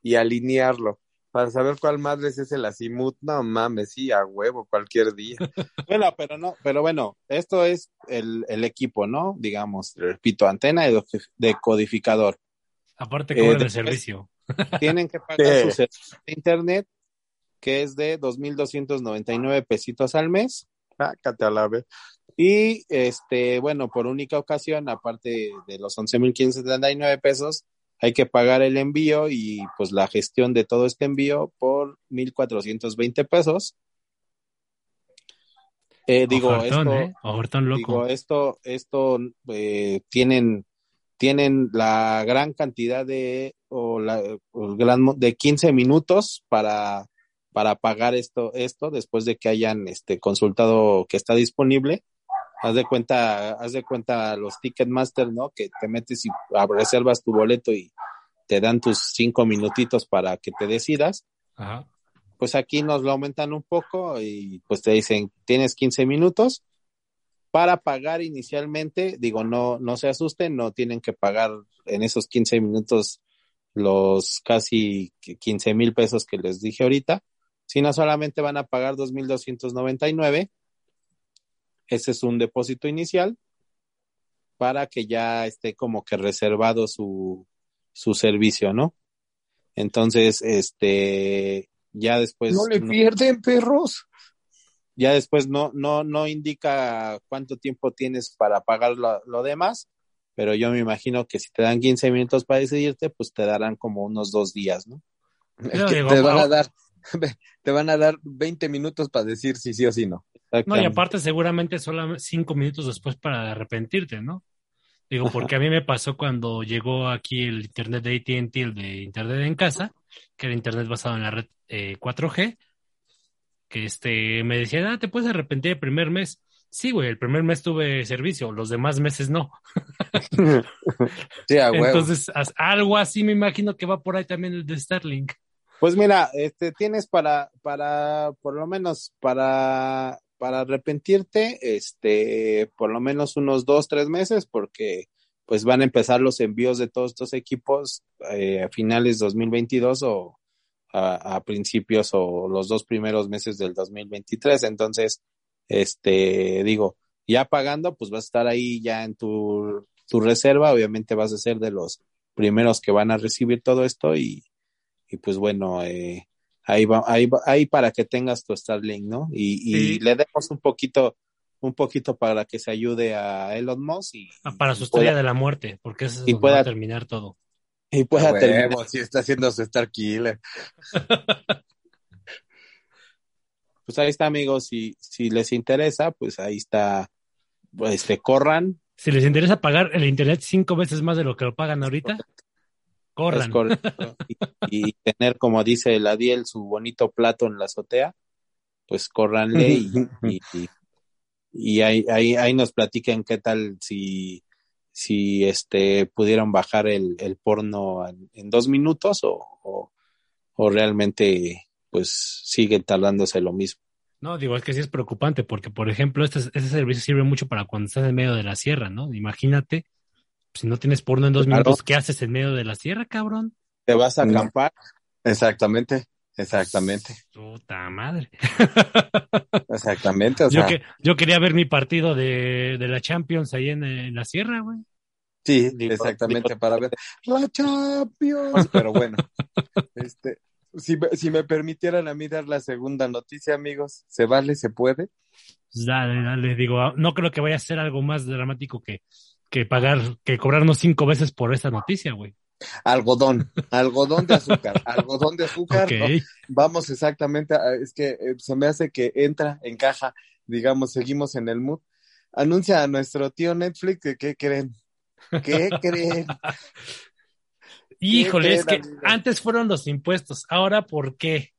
y alinearlo para saber cuál madres es el azimut, no mames, sí, a huevo, cualquier día. bueno, pero no, pero bueno, esto es el, el equipo, ¿no? Digamos, repito, antena y decodificador. Aparte cobran eh, el servicio. Tienen que pagar su servicio de internet, que es de 2.299 pesitos al mes. Ah, a la vez. Y, este, bueno, por única ocasión, aparte de los 11.579 pesos, hay que pagar el envío y pues la gestión de todo este envío por 1.420 pesos. Eh, digo, esto, ¿eh? loco. digo, esto, esto eh, tienen, tienen la gran cantidad de, o la, gran, de 15 minutos para, para pagar esto, esto después de que hayan este, consultado que está disponible haz de cuenta, haz de cuenta los Ticketmaster, ¿no? Que te metes y reservas tu boleto y te dan tus cinco minutitos para que te decidas. Ajá. Pues aquí nos lo aumentan un poco y pues te dicen, tienes 15 minutos para pagar inicialmente, digo, no, no se asusten, no tienen que pagar en esos 15 minutos los casi 15 mil pesos que les dije ahorita, sino solamente van a pagar 2.299. Ese es un depósito inicial para que ya esté como que reservado su, su servicio, ¿no? Entonces, este, ya después. No le pierden, perros. Ya después no, no, no indica cuánto tiempo tienes para pagar lo, demás, pero yo me imagino que si te dan 15 minutos para decidirte, pues te darán como unos dos días, ¿no? te van a dar, te van a dar 20 minutos para decir si sí o si no. No, y aparte seguramente solo cinco minutos después para arrepentirte, ¿no? Digo, porque a mí me pasó cuando llegó aquí el internet de AT&T, el de internet en casa, que era internet basado en la red 4G, eh, que este, me decían, ah, te puedes arrepentir el primer mes. Sí, güey, el primer mes tuve servicio, los demás meses no. sí, a Entonces, algo así me imagino que va por ahí también el de Starlink. Pues mira, este, tienes para, para, por lo menos, para, para arrepentirte, este, por lo menos unos dos, tres meses, porque pues van a empezar los envíos de todos estos equipos eh, a finales 2022 o a, principios o los dos primeros meses del 2023. Entonces, este, digo, ya pagando, pues vas a estar ahí ya en tu, tu reserva. Obviamente vas a ser de los primeros que van a recibir todo esto y, y pues bueno, eh, ahí va, ahí ahí para que tengas tu Starlink, ¿no? Y, y le demos un poquito, un poquito para que se ayude a Elon Musk y ah, para su historia de la muerte, porque eso es y pueda, terminar todo. Y pueda terminar. Si está haciendo su Star Killer. pues ahí está, amigos. Si, si les interesa, pues ahí está. Pues, este, corran. Si les interesa pagar el internet cinco veces más de lo que lo pagan ahorita, corran. y, tener, como dice el Adiel, su bonito plato en la azotea, pues corranle y, y, y ahí, ahí, ahí nos platiquen qué tal si si este pudieron bajar el, el porno en, dos minutos o, o, realmente pues siguen tardándose lo mismo. No, digo, es que sí es preocupante porque, por ejemplo, este, este servicio sirve mucho para cuando estás en medio de la sierra, ¿no? Imagínate, si no tienes porno en dos minutos, ¿qué haces en medio de la sierra, cabrón? Te vas a acampar. Exactamente. Exactamente. Puta madre. Exactamente. O sea... yo, que, yo quería ver mi partido de, de la Champions ahí en, la sierra, güey. Sí, exactamente, para ver la Champions. Pero bueno, este, si, si me permitieran a mí dar la segunda noticia, amigos, ¿se vale? ¿Se puede? Pues dale, dale, digo, no creo que vaya a ser algo más dramático que, que pagar, que cobrarnos cinco veces por esta noticia, güey. Algodón, algodón de azúcar, algodón de azúcar. Vamos exactamente, es que eh, se me hace que entra, encaja, digamos, seguimos en el mood. Anuncia a nuestro tío Netflix que qué creen. ¿Qué creen? Híjole, es que antes fueron los impuestos, ahora ¿por qué?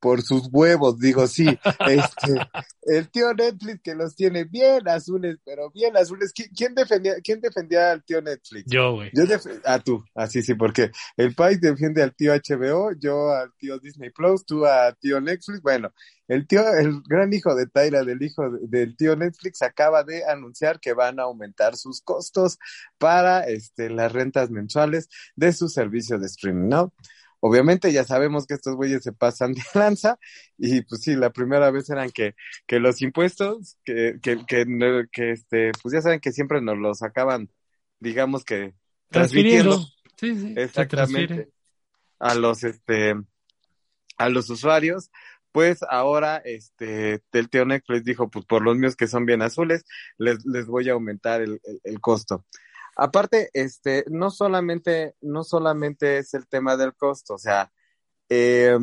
Por sus huevos, digo, sí. Este, el tío Netflix que los tiene bien azules, pero bien azules. ¿Quién, defendía, quién defendía al tío Netflix? Yo, güey. Yo ah, tú, así ah, sí, porque el país defiende al tío HBO, yo al tío Disney Plus, tú al tío Netflix. Bueno, el tío, el gran hijo de Tyra, del hijo del tío Netflix, acaba de anunciar que van a aumentar sus costos para este, las rentas mensuales de su servicio de streaming, ¿no? Obviamente ya sabemos que estos güeyes se pasan de lanza y pues sí, la primera vez eran que, que los impuestos, que, que, que, que este, pues ya saben que siempre nos los acaban, digamos que transmitiendo. Sí, sí, exactamente. A los, este, a los usuarios, pues ahora este el tío Netflix dijo pues por los míos que son bien azules les, les voy a aumentar el, el costo Aparte, este, no solamente, no solamente es el tema del costo, o sea, eh,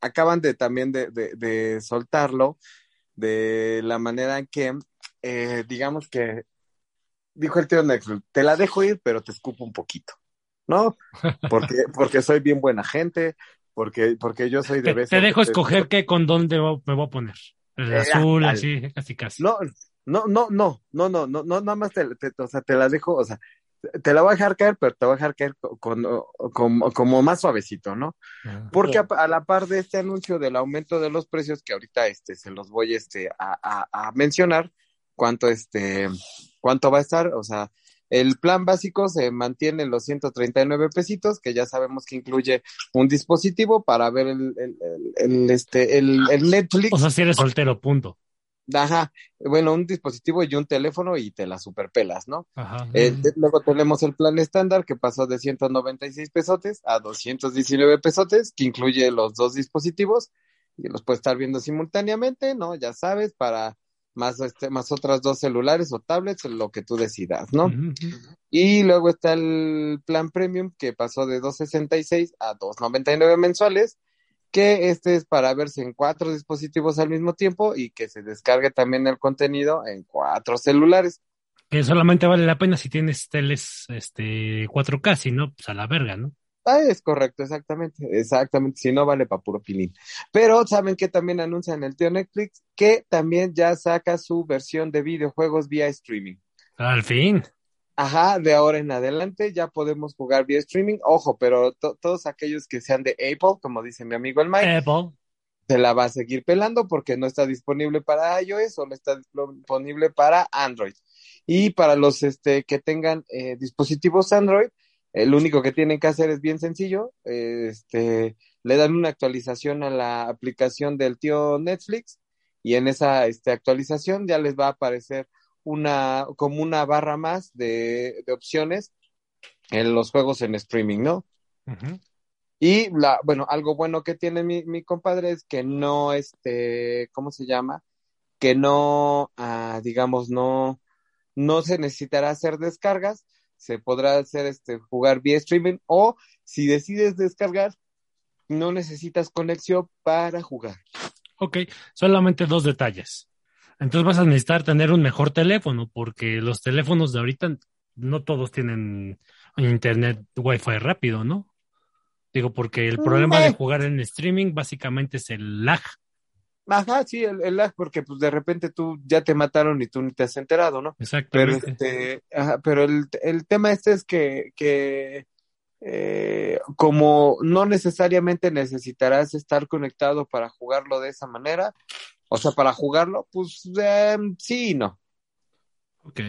acaban de también de, de, soltarlo de la manera en que, eh, digamos que, dijo el tío Netflix, te la dejo ir, pero te escupo un poquito, ¿no? Porque, porque soy bien buena gente, porque, porque yo soy de Te, te dejo escoger qué con dónde me voy a poner. El eh, azul, así, casi casi. No, no, no, no, no, no, no, no, nada más te, o sea, te la dejo, o sea, te la voy a dejar caer, pero te voy a dejar caer con, como más suavecito, ¿no? Ah. Porque a, la par de este anuncio del aumento de los precios, que ahorita este, se los voy este, a, a, mencionar, cuánto este, cuánto va a estar, o sea, el plan básico se mantiene en los 139 pesitos, que ya sabemos que incluye un dispositivo para ver el, el, el, este, el, el Netflix. O sea, si eres soltero, punto. Ajá, bueno, un dispositivo y un teléfono y te la superpelas, ¿no? Ajá. Eh, luego tenemos el plan estándar que pasó de 196 pesotes a 219 pesotes, que incluye los dos dispositivos y los puedes estar viendo simultáneamente, ¿no? Ya sabes, para más este, más otras dos celulares o tablets, lo que tú decidas, ¿no? Y luego está el plan premium que pasó de 266 a 299 mensuales, que este es para verse en cuatro dispositivos al mismo tiempo y que se descargue también el contenido en cuatro celulares. Que solamente vale la pena si tienes teles este 4K, si no, pues a la verga, ¿no? Ah, es correcto, exactamente, exactamente, si no vale para puro pilín. Pero saben que también anuncian el tío Netflix que también ya saca su versión de videojuegos vía streaming. Al fin. Ajá, de ahora en adelante ya podemos jugar vía streaming. Ojo, pero to- todos aquellos que sean de Apple, como dice mi amigo el Mike, Apple. se la va a seguir pelando porque no está disponible para iOS, solo está disponible para Android. Y para los este, que tengan eh, dispositivos Android, el único que tienen que hacer es bien sencillo, eh, este, le dan una actualización a la aplicación del tío Netflix y en esa este, actualización ya les va a aparecer una, como una barra más de, de opciones en los juegos en streaming, ¿no? Y la, bueno, algo bueno que tiene mi, mi compadre es que no, este, ¿cómo se llama? Que no, ah, digamos, no, no se necesitará hacer descargas, se podrá hacer, este, jugar vía streaming o si decides descargar, no necesitas conexión para jugar. Ok, solamente dos detalles. Entonces vas a necesitar tener un mejor teléfono, porque los teléfonos de ahorita no todos tienen internet wifi rápido, ¿no? Digo, porque el problema de jugar en streaming básicamente es el lag. Ajá, sí, el, el lag, porque pues de repente tú ya te mataron y tú ni te has enterado, ¿no? Pero, Exactamente. este, ajá, pero el, el tema este es que, que eh, como no necesariamente necesitarás estar conectado para jugarlo de esa manera, o sea, para jugarlo, pues eh, sí y no. Ok.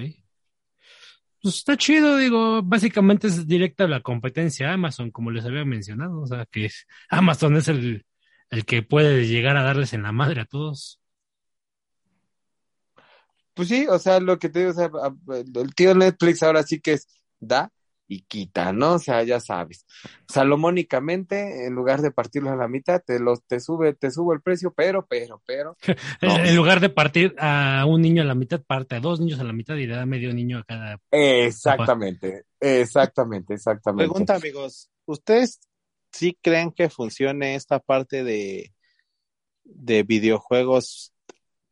Pues está chido, digo, básicamente es directa la competencia a Amazon, como les había mencionado. O sea, que Amazon es el, el que puede llegar a darles en la madre a todos. Pues sí, o sea, lo que te digo, o sea, el tío Netflix ahora sí que es da y quita, ¿no? O sea, ya sabes. Salomónicamente, en lugar de partirlo a la mitad, te los, te sube, te sube el precio, pero, pero, pero. No. En lugar de partir a un niño a la mitad, parte a dos niños a la mitad y le da medio niño a cada. Exactamente, exactamente, exactamente. Pregunta, amigos, ¿ustedes sí creen que funcione esta parte de, de videojuegos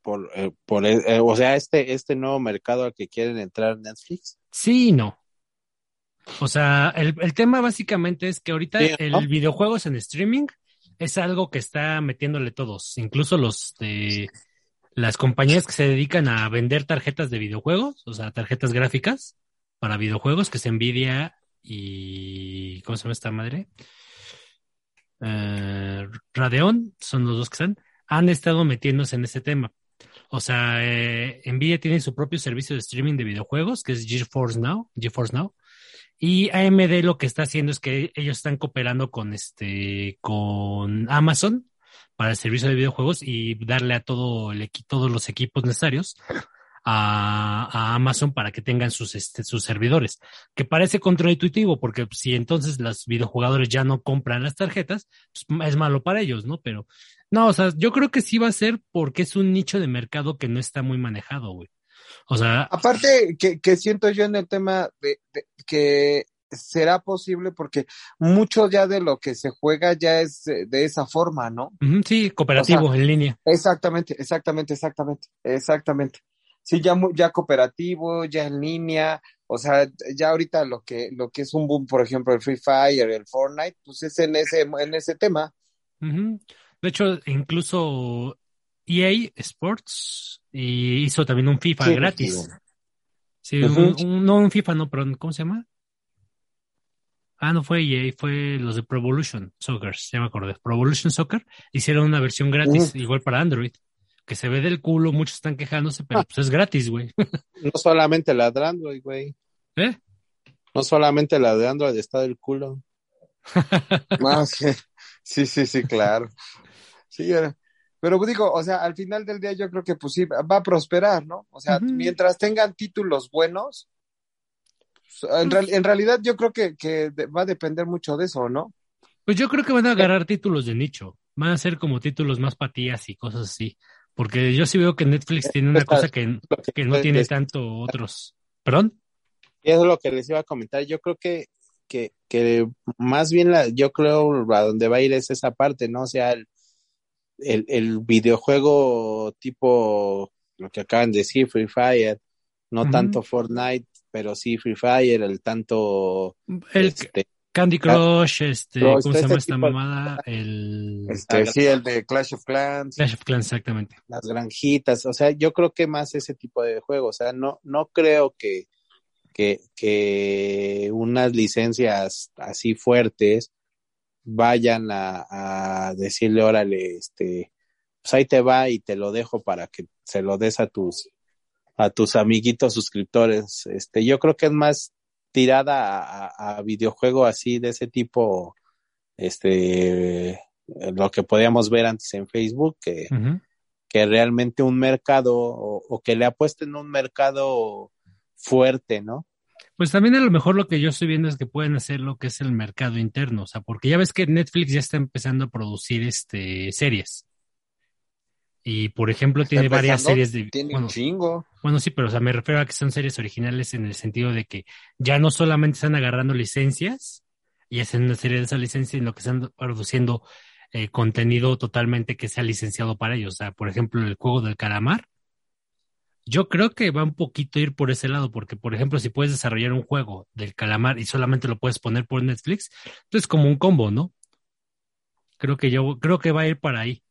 por, eh, por eh, o sea, este, este nuevo mercado al que quieren entrar Netflix? Sí y no. O sea, el, el tema básicamente es que ahorita Sí, el ¿no? videojuegos en streaming es algo que está metiéndole todos, incluso los de las compañías que se dedican a vender tarjetas de videojuegos, o sea, tarjetas gráficas para videojuegos, que es Nvidia y ¿cómo se llama esta madre? Eh, Radeon, son los dos que están, han estado metiéndose en ese tema. O sea, eh, Nvidia tiene su propio servicio de streaming de videojuegos, que es GeForce Now, GeForce Now. Y AMD lo que está haciendo es que ellos están cooperando con este, con Amazon para el servicio de videojuegos y darle a todo el todos los equipos necesarios a, a Amazon para que tengan sus, este, sus servidores. Que parece contraintuitivo porque si entonces los videojugadores ya no compran las tarjetas, pues es malo para ellos, ¿no? Pero no, o sea, yo creo que sí va a ser porque es un nicho de mercado que no está muy manejado, güey. O sea, Aparte, que, que siento yo en el tema de, de que será posible porque mucho ya de lo que se juega ya es eh, de esa forma, ¿no? sí, cooperativo en línea. Exactamente, exactamente, exactamente, exactamente. Sí, ya, ya cooperativo, ya en línea, o sea, ya ahorita lo que, lo que es un boom, por ejemplo, el Free Fire, el Fortnite, pues es en ese, en ese tema. De hecho, incluso EA Sports y hizo también un FIFA Sí, gratis. sí. Sí, Ujú. un- un- no un FIFA, no, pero ¿cómo se llama? Ah, no fue EA, fue los de Pro Evolution Soccer, ya me acordé. Pro Evolution Soccer hicieron una versión gratis, igual para Android, que se ve del culo, muchos están quejándose, pero pues es gratis, güey. No solamente la de Android, güey. ¿Eh? No solamente la de Android está del culo. Ah, sí. sí, sí, sí, claro. Sí, era- pero digo, o sea, al final del día yo creo que pues sí, va a prosperar, ¿no? O sea, mientras tengan títulos buenos, pues, en, real- en realidad yo creo que, que va a depender mucho de eso, ¿no? Pues yo creo que van a agarrar títulos de nicho. Van a ser como títulos más patías y cosas así. Porque yo sí veo que Netflix tiene una cosa que, que no tiene tanto otros. ¿Perdón? Eso es lo que les iba a comentar. Yo creo que, que, que más bien la, yo creo a donde va a ir es esa parte, ¿no? O sea, el, el, el videojuego tipo lo que acaban de decir, Free Fire, no tanto Fortnite, pero sí Free Fire, el tanto El este, Candy Crush, este, Crush, ¿cómo se llama esta de- mamada? El Este, sí, el de Clash of Clans. Clash of Clans, exactamente. las granjitas, o sea, yo creo que más ese tipo de juegos, o sea, no, no creo que, que, que unas licencias así fuertes vayan a, a decirle, órale, este, pues ahí te va y te lo dejo para que se lo des a tus, a tus amiguitos suscriptores. Este, yo creo que es más tirada a, a, a videojuego así de ese tipo, este, lo que podíamos ver antes en Facebook, que realmente un mercado o, o que le apuesten un mercado fuerte, ¿no? Pues también a lo mejor lo que yo estoy viendo es que pueden hacer lo que es el mercado interno, o sea, porque ya ves que Netflix ya está empezando a producir este series. Y por ejemplo tiene varias series de Tiene bueno, un chingo. bueno, sí, pero o sea, me refiero a que son series originales en el sentido de que ya no solamente están agarrando licencias y hacen una serie de esas licencias, sino que están produciendo eh, contenido totalmente que sea licenciado para ellos. O sea, por ejemplo, el juego del calamar. Yo creo que va un poquito ir por ese lado, porque, por ejemplo, si puedes desarrollar un juego del calamar y solamente lo puedes poner por Netflix, entonces como un combo, ¿no? Creo que yo, creo que va a ir para ahí.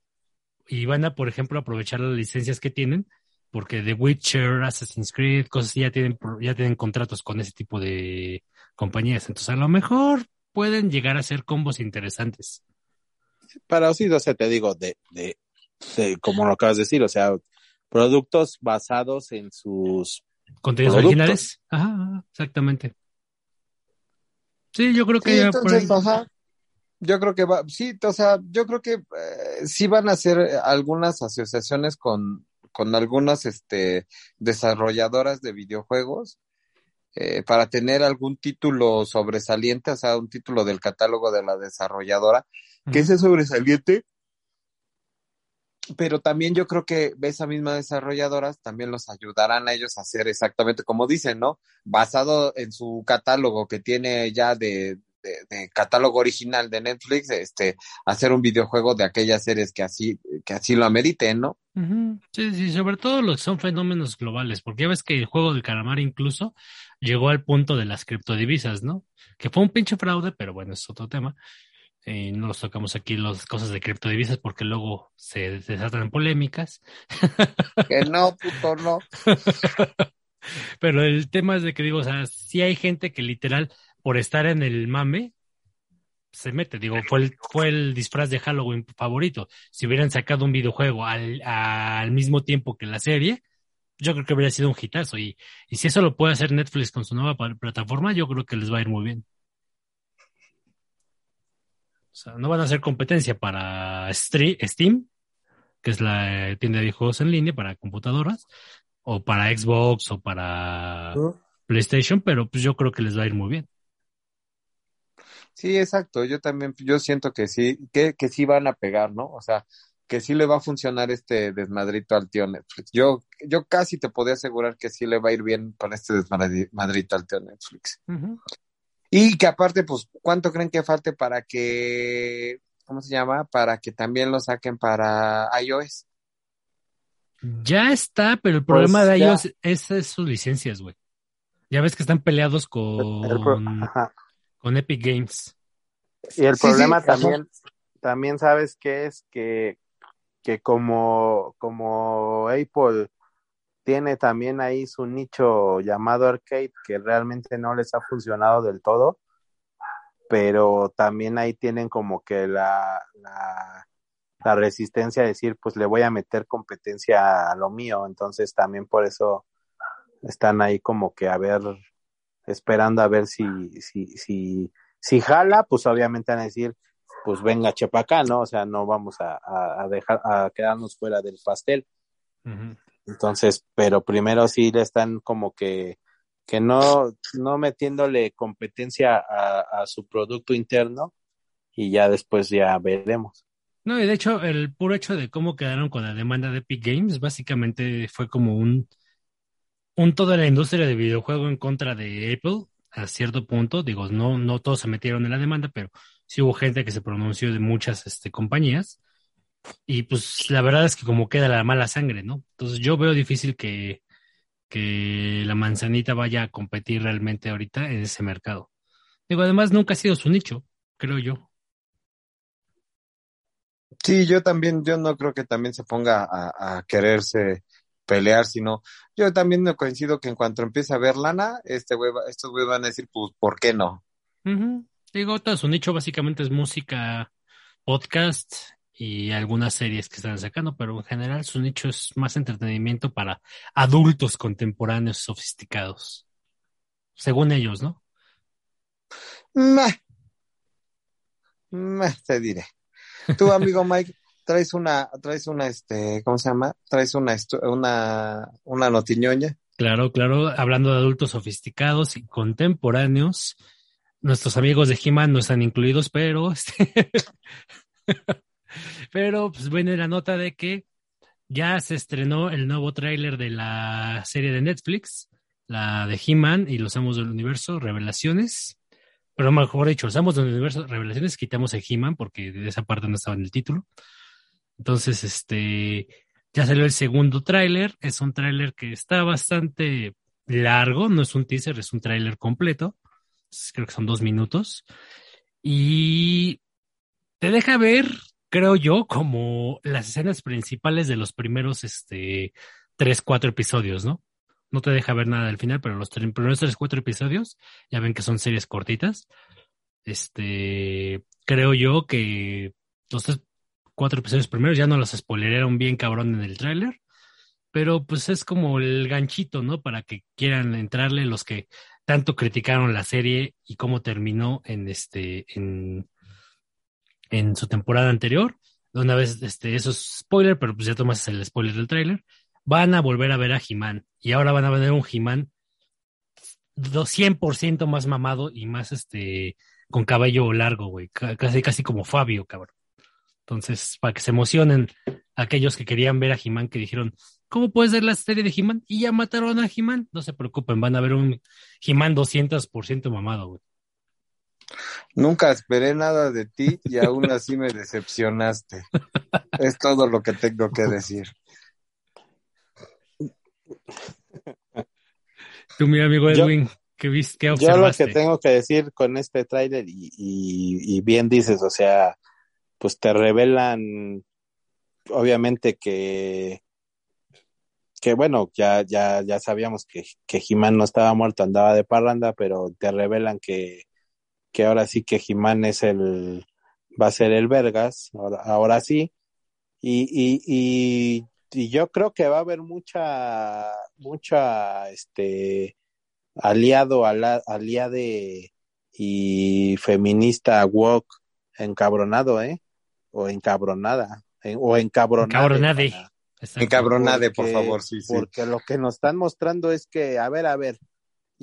Y van a, por ejemplo, aprovechar las licencias que tienen, porque The Witcher, Assassin's Creed, cosas así ya tienen, ya tienen contratos con ese tipo de compañías. Entonces, a lo mejor pueden llegar a ser combos interesantes. Pero sí, o sea, te digo, de, de, de como lo acabas de decir, o sea, productos basados en sus Contenidos Productos. originales. Ajá, exactamente. Sí, yo creo que Sí, ya por entonces, ahí- ajá. Yo creo que va, sí, o sea, yo creo que eh, sí van a hacer algunas asociaciones con, con algunas este, desarrolladoras de videojuegos eh, para tener algún título sobresaliente, o sea, un título del catálogo de la desarrolladora, que ese sobresaliente, pero también yo creo que esa misma desarrolladoras también los ayudarán a ellos a hacer exactamente como dicen, ¿no? Basado en su catálogo que tiene ya de, de, de catálogo original de Netflix, este, hacer un videojuego de aquellas series que así, que así lo ameriten, ¿no? Ujú. Sí, sí, sobre todo los que son fenómenos globales, porque ya ves que el juego del calamar incluso llegó al punto de las criptodivisas, ¿no? Que fue un pinche fraude, pero bueno, es otro tema. Eh, no los tocamos aquí las cosas de criptodivisas porque luego se desatan polémicas. Que no, puto, no. Pero el tema es de que digo, o sea, sí hay gente que literal, por estar en el mame, se mete. Digo, fue el, fue el disfraz de Halloween favorito. Si hubieran sacado un videojuego al, al mismo tiempo que la serie, yo creo que habría sido un hitazo. Y, y si eso lo puede hacer Netflix con su nueva plataforma, yo creo que les va a ir muy bien. O sea, no van a hacer competencia para Steam, que es la eh, tienda de juegos en línea para computadoras, o para Xbox o para PlayStation, pero pues yo creo que les va a ir muy bien. Sí, exacto. Yo también, yo siento que sí, que, que sí van a pegar, ¿no? O sea, que sí le va a funcionar este desmadrito al tío Netflix. Yo, yo casi te podía asegurar que sí le va a ir bien con este desmadrito al tío Netflix. Y que aparte, pues, ¿cuánto creen que falte para que, ¿cómo se llama? Para que también lo saquen para iOS. Ya está, pero el Pues problema de ya. ellos es, es sus licencias, güey. Ya ves que están peleados El pro- con, con Epic Games. Y el Sí, problema sí, ajá. también, también sabes que es que, que como, como Apple tiene también ahí su nicho llamado arcade que realmente no les ha funcionado del todo, pero también ahí tienen como que la, la, la resistencia a decir, pues le voy a meter competencia a lo mío. Entonces también por eso están ahí como que a ver, esperando a ver si, si, si, si jala, pues obviamente van a decir, pues venga, chepa acá, ¿no? O sea, no vamos a, a, dejar, a quedarnos fuera del pastel. Entonces, pero primero sí le están como que, que no, no metiéndole competencia a, a su producto interno y ya después ya veremos. No, y de hecho, el puro hecho de cómo quedaron con la demanda de Epic Games, básicamente fue como un, un toda la industria de videojuego en contra de Apple, a cierto punto. Digo, no, no todos se metieron en la demanda, pero sí hubo gente que se pronunció de muchas este, compañías. Y pues la verdad es que como queda la mala sangre, ¿no? Entonces yo veo difícil que, que la manzanita vaya a competir realmente ahorita en ese mercado. Digo, además nunca ha sido su nicho, creo yo. Sí, yo también, yo no creo que también se ponga a, quererse pelear, sino yo también me coincido que en cuanto empiece a ver lana, este güey, estos güeyes van a decir, pues, ¿por qué no? Digo, todo su nicho básicamente es música, podcast y algunas series que están sacando, pero en general su nicho es más entretenimiento para adultos contemporáneos sofisticados. Según ellos, ¿no? Meh. Meh, te diré. Tú, amigo Mike, traes una, traes una, este, ¿cómo se llama? Traes una, una, una notiñoña. Claro, claro, hablando de adultos sofisticados y contemporáneos, nuestros amigos de He-Man no están incluidos, pero, este, pero, pues viene la nota de que ya se estrenó el nuevo tráiler de la serie de Netflix, la de He-Man y los Amos del Universo, Revelaciones. Pero mejor dicho, usamos del universo revelaciones, quitamos el He-Man porque de esa parte no estaba en el título. Entonces, este, ya salió el segundo tráiler, es un tráiler que está bastante largo, no es un teaser, es un tráiler completo, creo que son dos minutos, y te deja ver, creo yo, como las escenas principales de los primeros, este, tres, cuatro episodios, ¿no? no te deja ver nada del final, pero los primeros tres, cuatro episodios, ya ven que son series cortitas. Este, creo yo que los tres, cuatro episodios primeros ya no los spoileraron bien cabrón en el tráiler, pero pues es como el ganchito, ¿no? Para que quieran entrarle los que tanto criticaron la serie y cómo terminó en este, en, en su temporada anterior. Una vez, este, eso es spoiler, pero pues ya tomas el spoiler del tráiler van a volver a ver a Jimán y ahora van a ver un Jimán 100% más mamado y más este con cabello largo, güey, casi casi como Fabio, cabrón. Entonces, para que se emocionen aquellos que querían ver a Jimán que dijeron, ¿cómo puedes ver la serie de Jimán? Y ya mataron a Jimán. No se preocupen, van a ver un Jimán 200% mamado, güey. Nunca esperé nada de ti y aún así me decepcionaste. es todo lo que tengo que decir. Tú, mi amigo Edwin, ¿qué, viste, observaste? Yo lo que tengo que decir con este tráiler, y, bien dices, o sea, pues te revelan, obviamente que, que bueno, ya, ya, ya sabíamos que, que Jimán no estaba muerto, andaba de parranda, pero te revelan que, que ahora sí que Jimán es el, va a ser el Vergas, ahora, ahora sí, y, y, y y yo creo que va a haber mucha, mucha, este, aliado, aliade y feminista woke encabronado, ¿eh? O encabronada, o encabronada. Encabronade. Encabronade, por favor, sí, sí. Porque lo que nos están mostrando es que, a ver, a ver,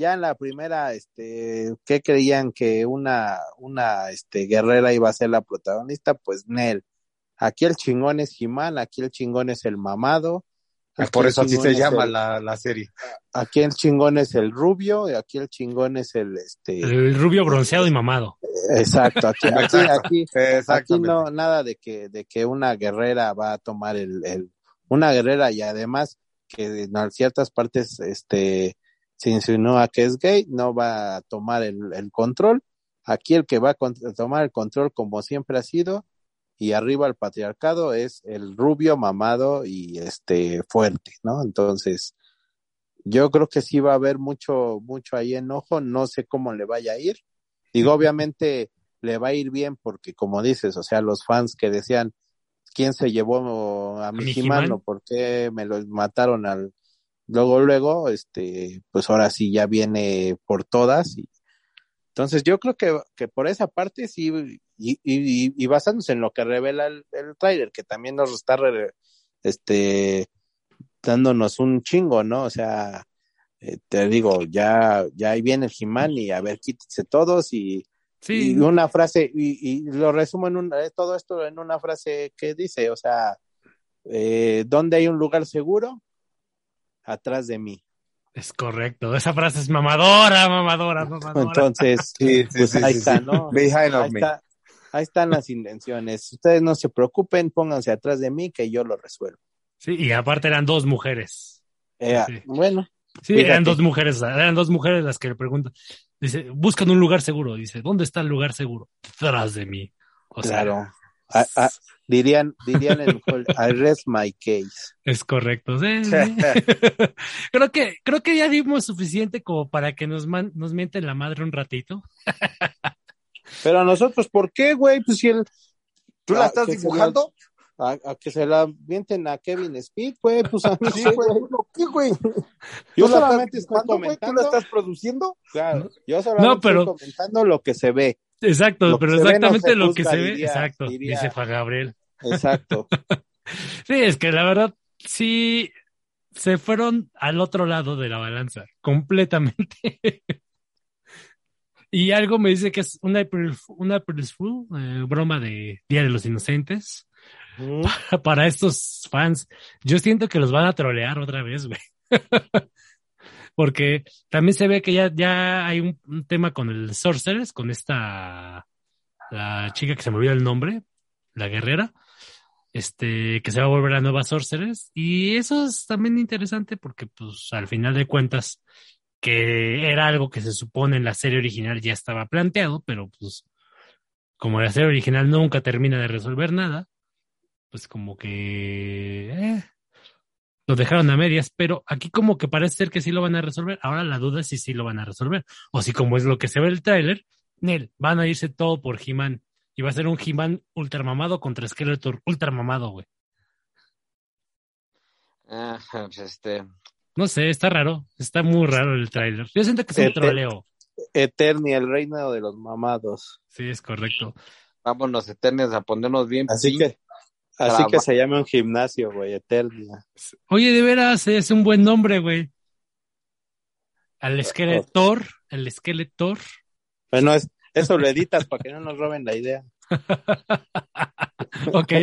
ya en la primera, este, ¿qué creían que una, una, este, guerrera iba a ser la protagonista? Pues Nel Aquí el chingón es Jimán, aquí el chingón es el mamado. Por eso así se llama la, serie. Aquí el chingón es el rubio, y aquí el chingón es el este. El rubio bronceado y mamado. Exacto, aquí, aquí, aquí, no, nada de que, de que una guerrera va a tomar el, el, una guerrera y además que en ciertas partes este se insinúa que es gay, no va a tomar el, el control. Aquí el que va a tomar el control como siempre ha sido y arriba el patriarcado es el rubio mamado y este fuerte, ¿no? Entonces, yo creo que sí va a haber mucho, mucho ahí enojo, no sé cómo le vaya a ir. Digo, obviamente le va a ir bien porque como dices, o sea, los fans que decían quién se llevó a mi He-Man o por qué me lo mataron al luego luego este pues ahora sí ya viene por todas y entonces yo creo que, que por esa parte sí y, y, y, basándose en lo que revela el, el trailer que también nos está este dándonos un chingo no o sea eh, te digo ya ya ahí viene el He-Man y a ver quítense todos y Sí. Y una frase, y, lo resumo en un, eh, todo esto en una frase que dice, o sea, eh, ¿dónde hay un lugar seguro? Atrás de mí. Es correcto, esa frase es mamadora, mamadora, mamadora. Entonces, pues ahí está, ¿no? ahí, están las intenciones. Ustedes no se preocupen, pónganse atrás de mí que yo lo resuelvo. Sí, y aparte eran dos mujeres. Eh, bueno. Sí, eran dos mujeres, eran dos mujeres las que le preguntan. Dice, buscan un lugar seguro. Dice, ¿dónde está el lugar seguro? Tras de mí. O claro. Dirían, dirían en I rest my case. Es correcto. creo que, creo que ya dimos suficiente como para que nos nos mienten la madre un ratito. Pero a nosotros, ¿por qué, güey? Pues si el. ¿Tú la ah, estás dibujando? a, que se la vienten a Kevin Speed, güey, pues a mí, sí, güey. ¿Qué, güey? Yo solamente estoy comentando. ¿Tú lo estás produciendo? Claro, yo solamente estoy comentando lo que se ve. Exacto, pero exactamente lo que se ve, exacto, dice Juan Gabriel. Exacto. sí, es que la verdad, sí, se fueron al otro lado de la balanza, completamente. y algo me dice que es una April, una April Fool, eh, broma de Día de los Inocentes para, estos fans. Yo siento que los van a trolear otra vez, güey. Porque también se ve que ya, ya hay un, tema con el Sorceress, con esta, la chica que se me olvidó el nombre, la guerrera, este, que se va a volver a nueva Sorceress. Y eso es también interesante porque, pues, al final de cuentas, que era algo que se supone en la serie original ya estaba planteado, pero pues, como la serie original nunca termina de resolver nada, pues como que eh, lo dejaron a medias, pero aquí como que parece ser que sí lo van a resolver. Ahora la duda es si sí lo van a resolver. O si como es lo que se ve en el tráiler, Nel, van a irse todo por He-Man. Y va a ser un He-Man ultramamado contra Skeletor ultramamado, güey. Ah, este... No sé, está raro. Está muy raro el tráiler. Yo siento que es un troleo. Eternia, el reino de los mamados. Sí, es correcto. Vámonos, Eternias, a ponernos bien. Así que Así que se llama un gimnasio, güey, Eternia. Oye, de veras, es un buen nombre, güey. Al esqueletor, el esqueletor. Bueno, es, eso lo editas para que no nos roben la idea. ok.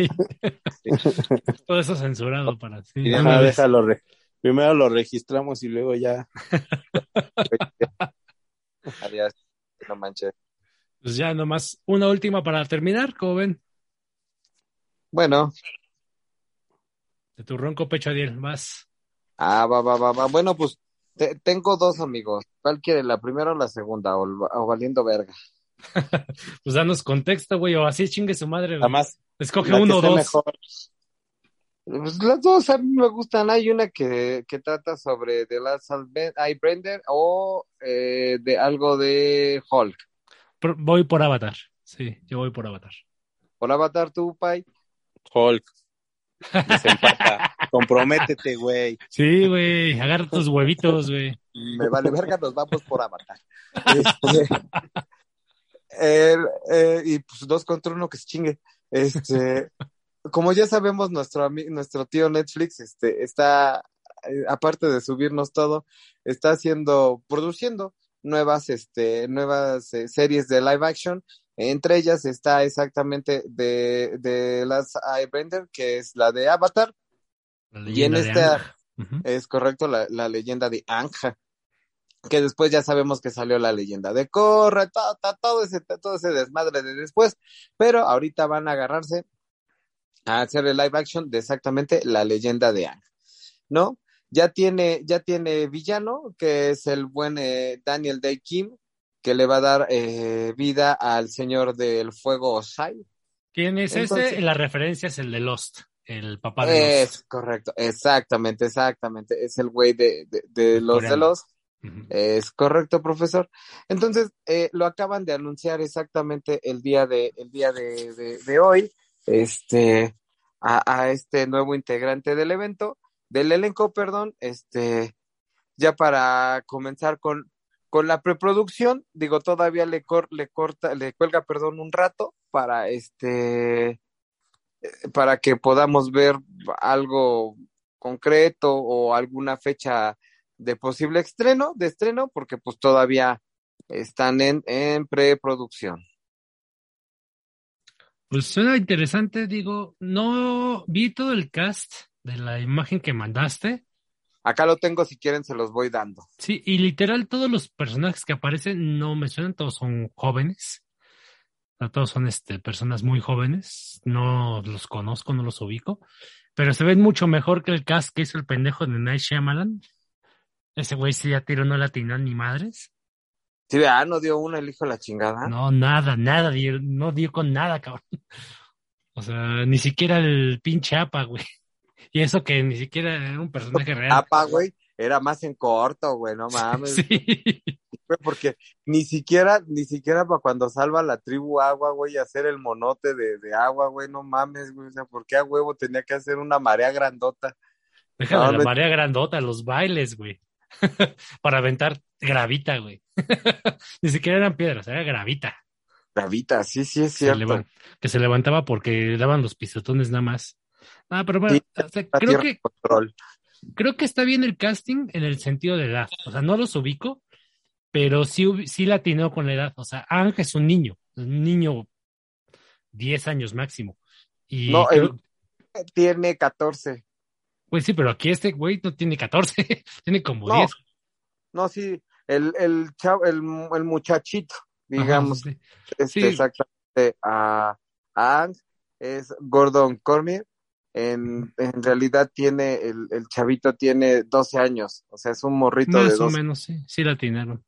Todo eso censurado para ti. déjalo Primero lo registramos y luego ya. Adiós. No manches. Pues ya nomás una última para terminar, ¿cómo ven? Bueno. De tu ronco pecho, Adiel, más. Ah, va, va, va, va. Bueno, pues tengo dos amigos. ¿Cuál quiere, la primera o la segunda? O, valiendo verga. pues danos contexto, güey, o así chingue su madre, güey. Además, escoge uno o dos. Mejor. Pues las dos a mí me gustan. Hay una que, que trata sobre The Last Brender o eh, de algo de Hulk. voy por Avatar. Sí, yo voy por Avatar. ¿Por Avatar tú, Pai? Hulk. Desempata. Comprométete, güey. Sí, güey. Agarra tus huevitos, güey. Me vale verga, nos vamos por Avatar. Este, eh, y pues dos contra uno que se chingue. Este, como ya sabemos, nuestro nuestro tío Netflix, este, está, eh, aparte de subirnos todo, está haciendo, produciendo nuevas, este, nuevas eh, series de live action entre ellas está exactamente de, de las Brender, que es la de Avatar. y en esta es correcto la, la, leyenda de Anja. Que después ya sabemos que salió la leyenda de Korra, todo, todo, ese, todo ese desmadre de después. Pero ahorita van a agarrarse a hacer el live action de exactamente la leyenda de Anja. ¿No? Ya tiene, ya tiene villano, que es el buen eh, Daniel Day Kim, que le va a dar eh, vida al señor del fuego Osai. ¿Quién es ese? La referencia es el de Lost, el papá de es, correcto, exactamente, exactamente. Es el güey de, de, los de Lost. Es correcto, profesor. Entonces, eh, lo acaban de anunciar exactamente el día de, el día de, de, hoy. Este, a, este nuevo integrante del evento, del elenco, perdón, este, ya para comenzar con, con la preproducción, digo, todavía le, le corta, le cuelga, perdón, un rato para este, para que podamos ver algo concreto o alguna fecha de posible estreno, de estreno, porque pues todavía están en, en preproducción. Pues suena interesante, digo, no vi todo el cast de la imagen que mandaste. Acá lo tengo, si quieren se los voy dando. Sí, y literal todos los personajes que aparecen no me suenan, todos son jóvenes. todos son este, personas muy jóvenes, no los conozco, no los ubico, pero se ven mucho mejor que el cast que hizo el pendejo de Night Shyamalan. Ese güey sí ya tiró no latinó ni madres. Sí, ah, no dio uno el hijo de la chingada. No, nada, nada, no dio con nada, cabrón. O sea, ni siquiera el pinche APA, güey. Y eso que ni siquiera era un personaje real. APA, güey, era más en corto, güey, no mames. Sí. Porque ni siquiera, ni siquiera para cuando salva la tribu agua, güey, hacer el monote de, de agua, güey, no mames, güey. O sea, ¿por qué a huevo tenía que hacer una marea grandota? Déjame la marea grandota, los bailes, güey. para aventar gravita, güey. Ni siquiera eran piedras, era gravita. Gravita, sí, sí, es cierto. que se levantaba porque daban los pisotones nada más. Ah, pero bueno, creo que creo que está bien el casting en el sentido de edad. O sea, no los ubico, pero sí, sí latino con la edad. O sea, Ángel es un niño, un niño 10 años máximo. Y no, tiene 14. Pues sí, pero aquí este güey no tiene 14, tiene como 10. No, sí, el, el, chavo, el, el muchachito, digamos, este, exactamente, a, a es Gordon Cormier. En, en realidad tiene, el, el, chavito tiene 12 años, o sea, es un morrito Más de Más o menos, sí, sí la atinaron.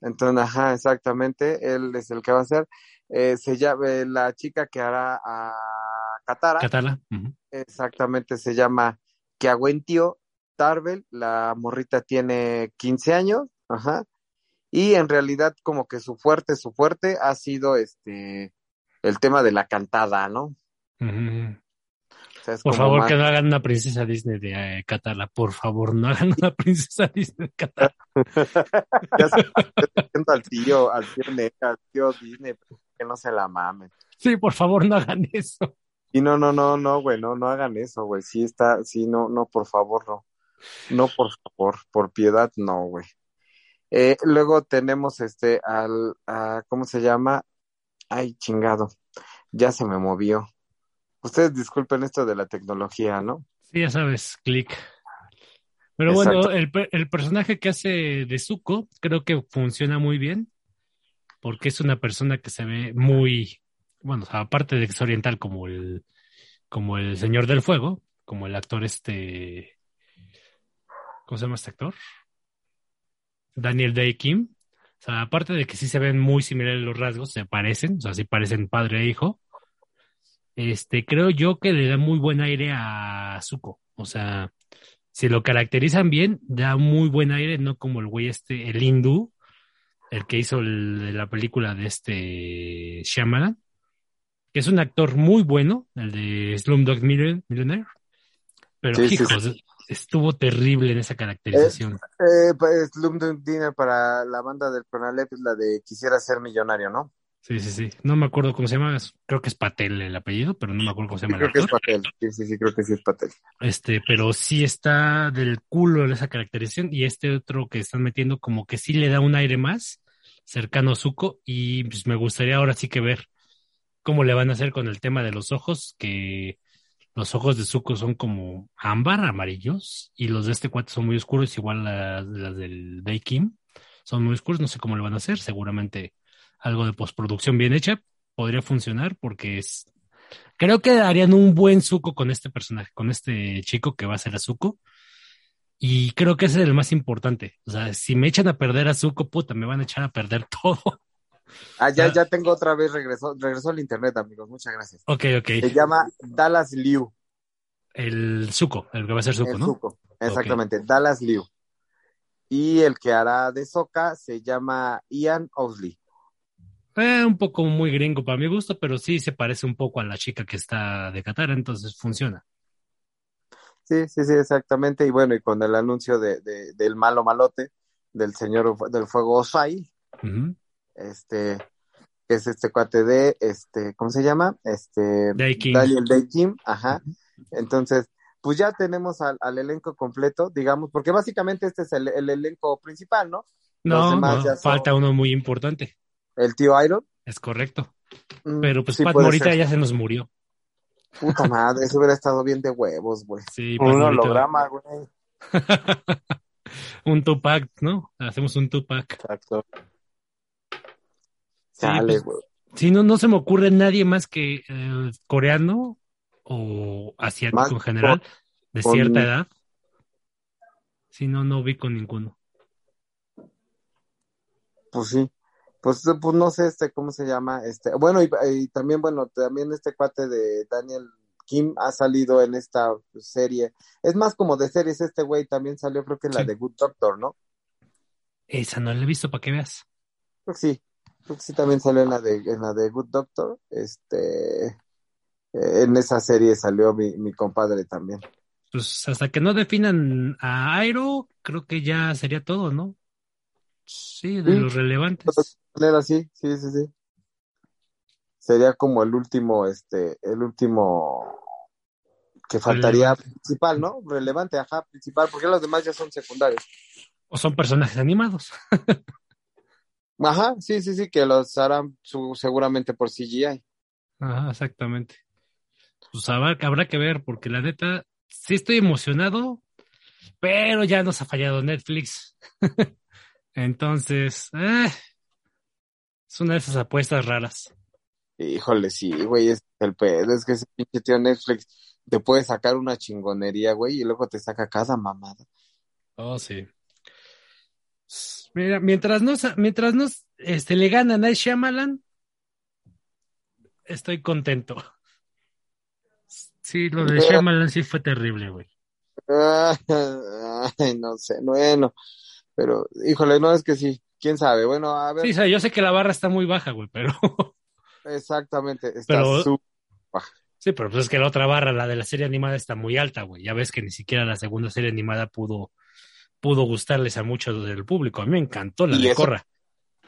Entonces, ajá, exactamente, él es el que va a hacer. Eh, se llama, la chica que hará a Katara. Katara. Exactamente, se llama que Agüentio Tarbel, la morrita tiene 15 años, ajá, y en realidad como que su fuerte, su fuerte ha sido este, el tema de la cantada, ¿no? Por favor, que no hagan una princesa Disney de eh, Catala, por favor, no hagan una princesa Disney de Catala. ya se al tío, al tío, al tío Disney, que no se la mamen. Sí, por favor, no hagan eso. Y no, no, no, no, güey, no, no hagan eso, güey. Sí está, sí, no, no, por favor, no. No, por favor, por piedad, no, güey. Eh, luego tenemos este al, a, ¿cómo se llama? Ay, chingado, ya se me movió. Ustedes disculpen esto de la tecnología, ¿no? Sí, ya sabes, clic. Pero bueno, el, el personaje que hace de Zuko creo que funciona muy bien porque es una persona que se ve muy bueno, aparte de que es oriental como el, como el Señor del Fuego, como el actor este, ¿cómo se llama este actor? Daniel Day Kim. O sea, aparte de que sí se ven muy similares los rasgos, se parecen, o sea, sí parecen padre e hijo. Este, creo yo que le da muy buen aire a Zuko. O sea, si lo caracterizan bien, da muy buen aire, no como el güey este, el hindú, el que hizo la película de este Shyamalan que es un actor muy bueno, el de Slumdog Millionaire, pero hijos, estuvo terrible en esa caracterización. Eh, pues, Slumdog Dinner para la banda del Pronalep es la de Quisiera ser millonario, ¿no? Sí, sí, sí. No me acuerdo cómo se llama. Creo que es Patel el apellido, pero no me acuerdo cómo se llama. creo que es Patel. Sí, sí, sí, creo que sí es Patel. Este, pero sí está del culo esa caracterización y este otro que están metiendo como que sí le da un aire más cercano a Zuko y pues me gustaría ahora sí que ver cómo le van a hacer con el tema de los ojos, que los ojos de Zuko son como ámbar, amarillos, y los de este cuate son muy oscuros, igual las, las del Day Kim, son muy oscuros, no sé cómo le van a hacer, seguramente algo de postproducción bien hecha podría funcionar porque es creo que harían un buen Zuko con este personaje, con este chico que va a ser a Zuko. Y creo que ese es el más importante. O sea, si me echan a perder a Zuko, puta, me van a echar a perder todo. Ah, ya, ya tengo otra vez, regresó, regresó al internet, amigos, muchas gracias. Ok, ok. Se llama Dallas Liu. El Zuko, el que va a ser Zuko, el ¿no? Zuko, exactamente, Dallas Liu. Y el que hará de Soka se llama Ian Owsley. Eh, un poco muy gringo para mi gusto, pero sí se parece un poco a la chica que está de Qatar, entonces funciona. Sí, sí, sí, exactamente. Y bueno, y con el anuncio de, de- del malo malote, del señor del fuego Osai, este, que es este cuate de, este, ¿cómo se llama? Este, Day King. Daniel Day Kim, ajá. Entonces, pues ya tenemos al, al elenco completo, digamos, porque básicamente este es el, el elenco principal, ¿no? No, son- falta uno muy importante, El tío Iron. es correcto. Mm, Pero pues sí Pat Morita ser. ya se nos murió. Puta madre, eso hubiera estado bien de huevos, güey. Sí, Pat Un Morita. holograma, güey. un Tupac, ¿no? Hacemos un Tupac. Exacto. Sí, Chale, pues, güey. Sí, no, no se me ocurre nadie más que eh, coreano o asiático Más en general, de con- cierta edad. Sí, no, no vi con ninguno. Pues sí. Pues, pues no sé, este, ¿cómo se llama? Este, bueno, y, y también, bueno, también este cuate de Daniel Kim ha salido en esta serie. Es más como de series, este güey también salió, creo que en la de Good Doctor, ¿no? Esa no la he visto para que veas. Creo que sí. Creo que sí también salió en la de, en la de Good Doctor. Este, eh, en esa serie salió mi, mi compadre también. Pues hasta que no definan a Airo, creo que ya sería todo, ¿no? Sí, de Sí. los relevantes. Así, sí, sí, sí. Sería como el último, este, el último que faltaría principal, ¿no? Relevante, ajá, principal, porque los demás ya son secundarios. O son personajes animados. Ajá, sí, sí, sí, que los harán su- seguramente por CGI. Ajá, exactamente. Pues habrá, habrá que ver, porque la neta, sí estoy emocionado, pero ya nos ha fallado Netflix. Entonces, eh, es una de esas apuestas raras. Híjole, sí, güey, es el pedo, es que ese pinche tío Netflix te puede sacar una chingonería, güey, y luego te saca cada mamada. Oh, sí. Mira, mientras nos, mientras nos, este, le ganan a Shyamalan, estoy contento. Sí, lo de Shyamalan sí fue terrible, güey. Ay, no sé, bueno, pero, híjole, no, es que sí, quién sabe, bueno, a ver, Sí, o sea, yo sé que la barra está muy baja, güey, pero exactamente, está Pero- su- sí, pero pues es que la otra barra, la de la serie animada, está muy alta, güey. Ya ves que ni siquiera la segunda serie animada pudo, pudo gustarles a muchos del público. A mí me encantó la de Corra.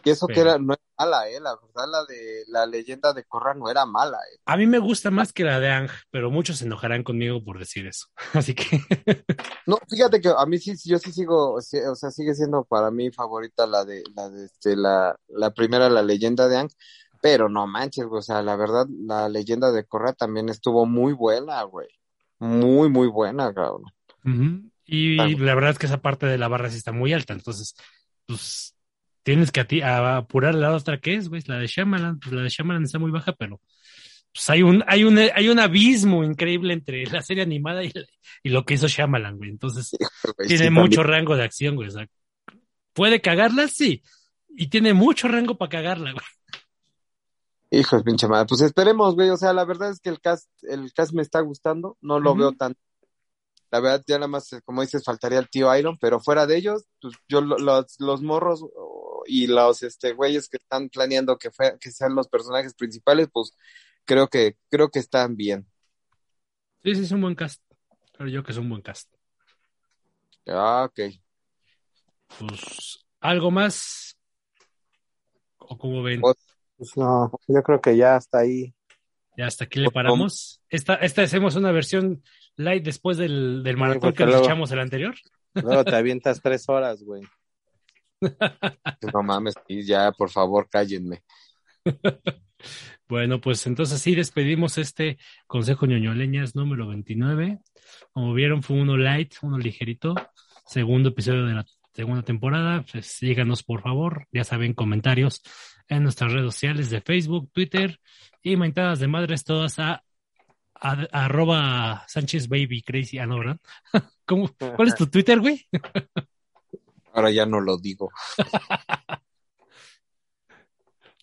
Y eso que era, no era mala, eh, la verdad, la de la leyenda de Corra no era mala, eh. A mí me gusta más que la de Ang, pero muchos se enojarán conmigo por decir eso. Así que No, fíjate que a mí sí, yo sí sigo, o sea, sigue siendo para mí favorita la de, la de, este, la, la primera, la leyenda de Ang, pero no manches, güey, o sea, la verdad, la leyenda de Corra también estuvo muy buena, güey. Muy, muy buena, cabrón. Y la verdad es que esa parte de la barra sí está muy alta, entonces, pues tienes que a ti- a apurar la otra que es, güey, la de Shyamalan, pues la de Shyamalan está muy baja, pero pues hay un, hay un, hay un abismo increíble entre la serie animada y, y lo que hizo Shyamalan, güey. Entonces, Güey, tiene sí, mucho también. rango de acción, güey. o sea, puede cagarla, sí. Y tiene mucho rango para cagarla, güey. Hijos, pinche madre. Pues esperemos, güey. O sea, la verdad es que el cast, el cast me está gustando. No lo veo tan. La verdad, ya nada más, como dices, faltaría el tío Iron, pero fuera de ellos, pues yo lo- los, los morros y los este güeyes que están planeando que, fue- que sean los personajes principales, pues creo que, creo que están bien. Sí, sí, es un buen cast. Creo yo que es un buen cast. Ah, ok. Pues, ¿algo más? ¿O como ven? Pues, Pues no, yo creo que ya está ahí. Ya hasta aquí le paramos. Esta, esta hacemos una versión light después del, del maratón que nos luego- echamos el anterior. Luego te avientas tres horas, güey. No mames, ya, por favor, cállenme. Bueno, pues entonces sí despedimos este Consejo ñoñoleñas número 29. Como vieron, fue uno light, uno ligerito. Segundo episodio de la segunda temporada. Pues síganos, por favor. Ya saben, comentarios en nuestras redes sociales de Facebook, Twitter y mentadas de madres todas a, a- a arroba Sánchez Baby Crazy. Ah, no, ¿verdad? ¿Cómo? ¿Cuál es tu Twitter, güey? Ahora ya no lo digo.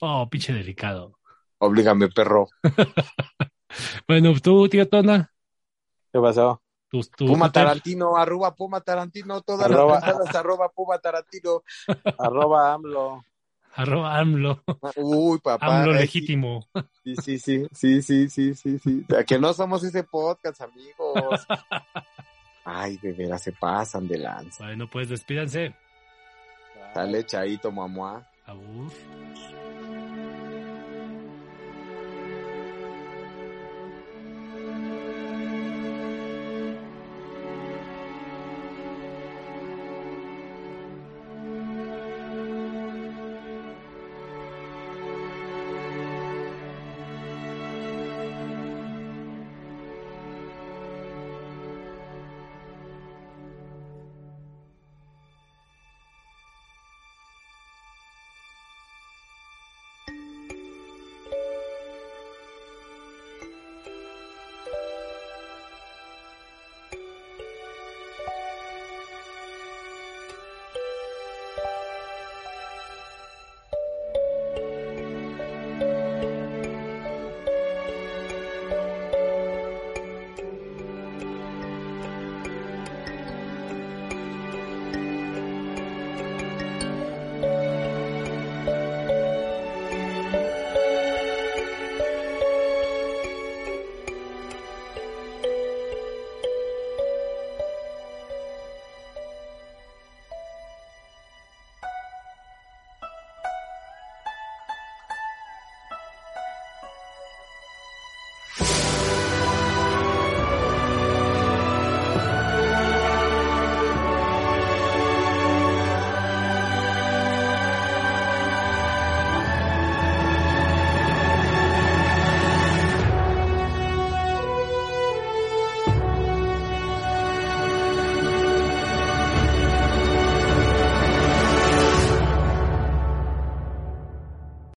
Oh, pinche delicado. Oblígame, perro. Bueno, tú, tío Tona. ¿Qué pasó? Puma. Tarantino, arroba Puma Tarantino, todas Arroba. las pensadas, arroba Puma Tarantino. Arroba AMLO. Arroba AMLO. Uy, papá. AMLO legítimo. Sí, sí, sí, sí, sí, sí, sí, sí. O sea, que no somos ese podcast, amigos. Ay, de veras se pasan de lanza. Bueno, pues despídanse. Dale, chaito, mamá. Abur.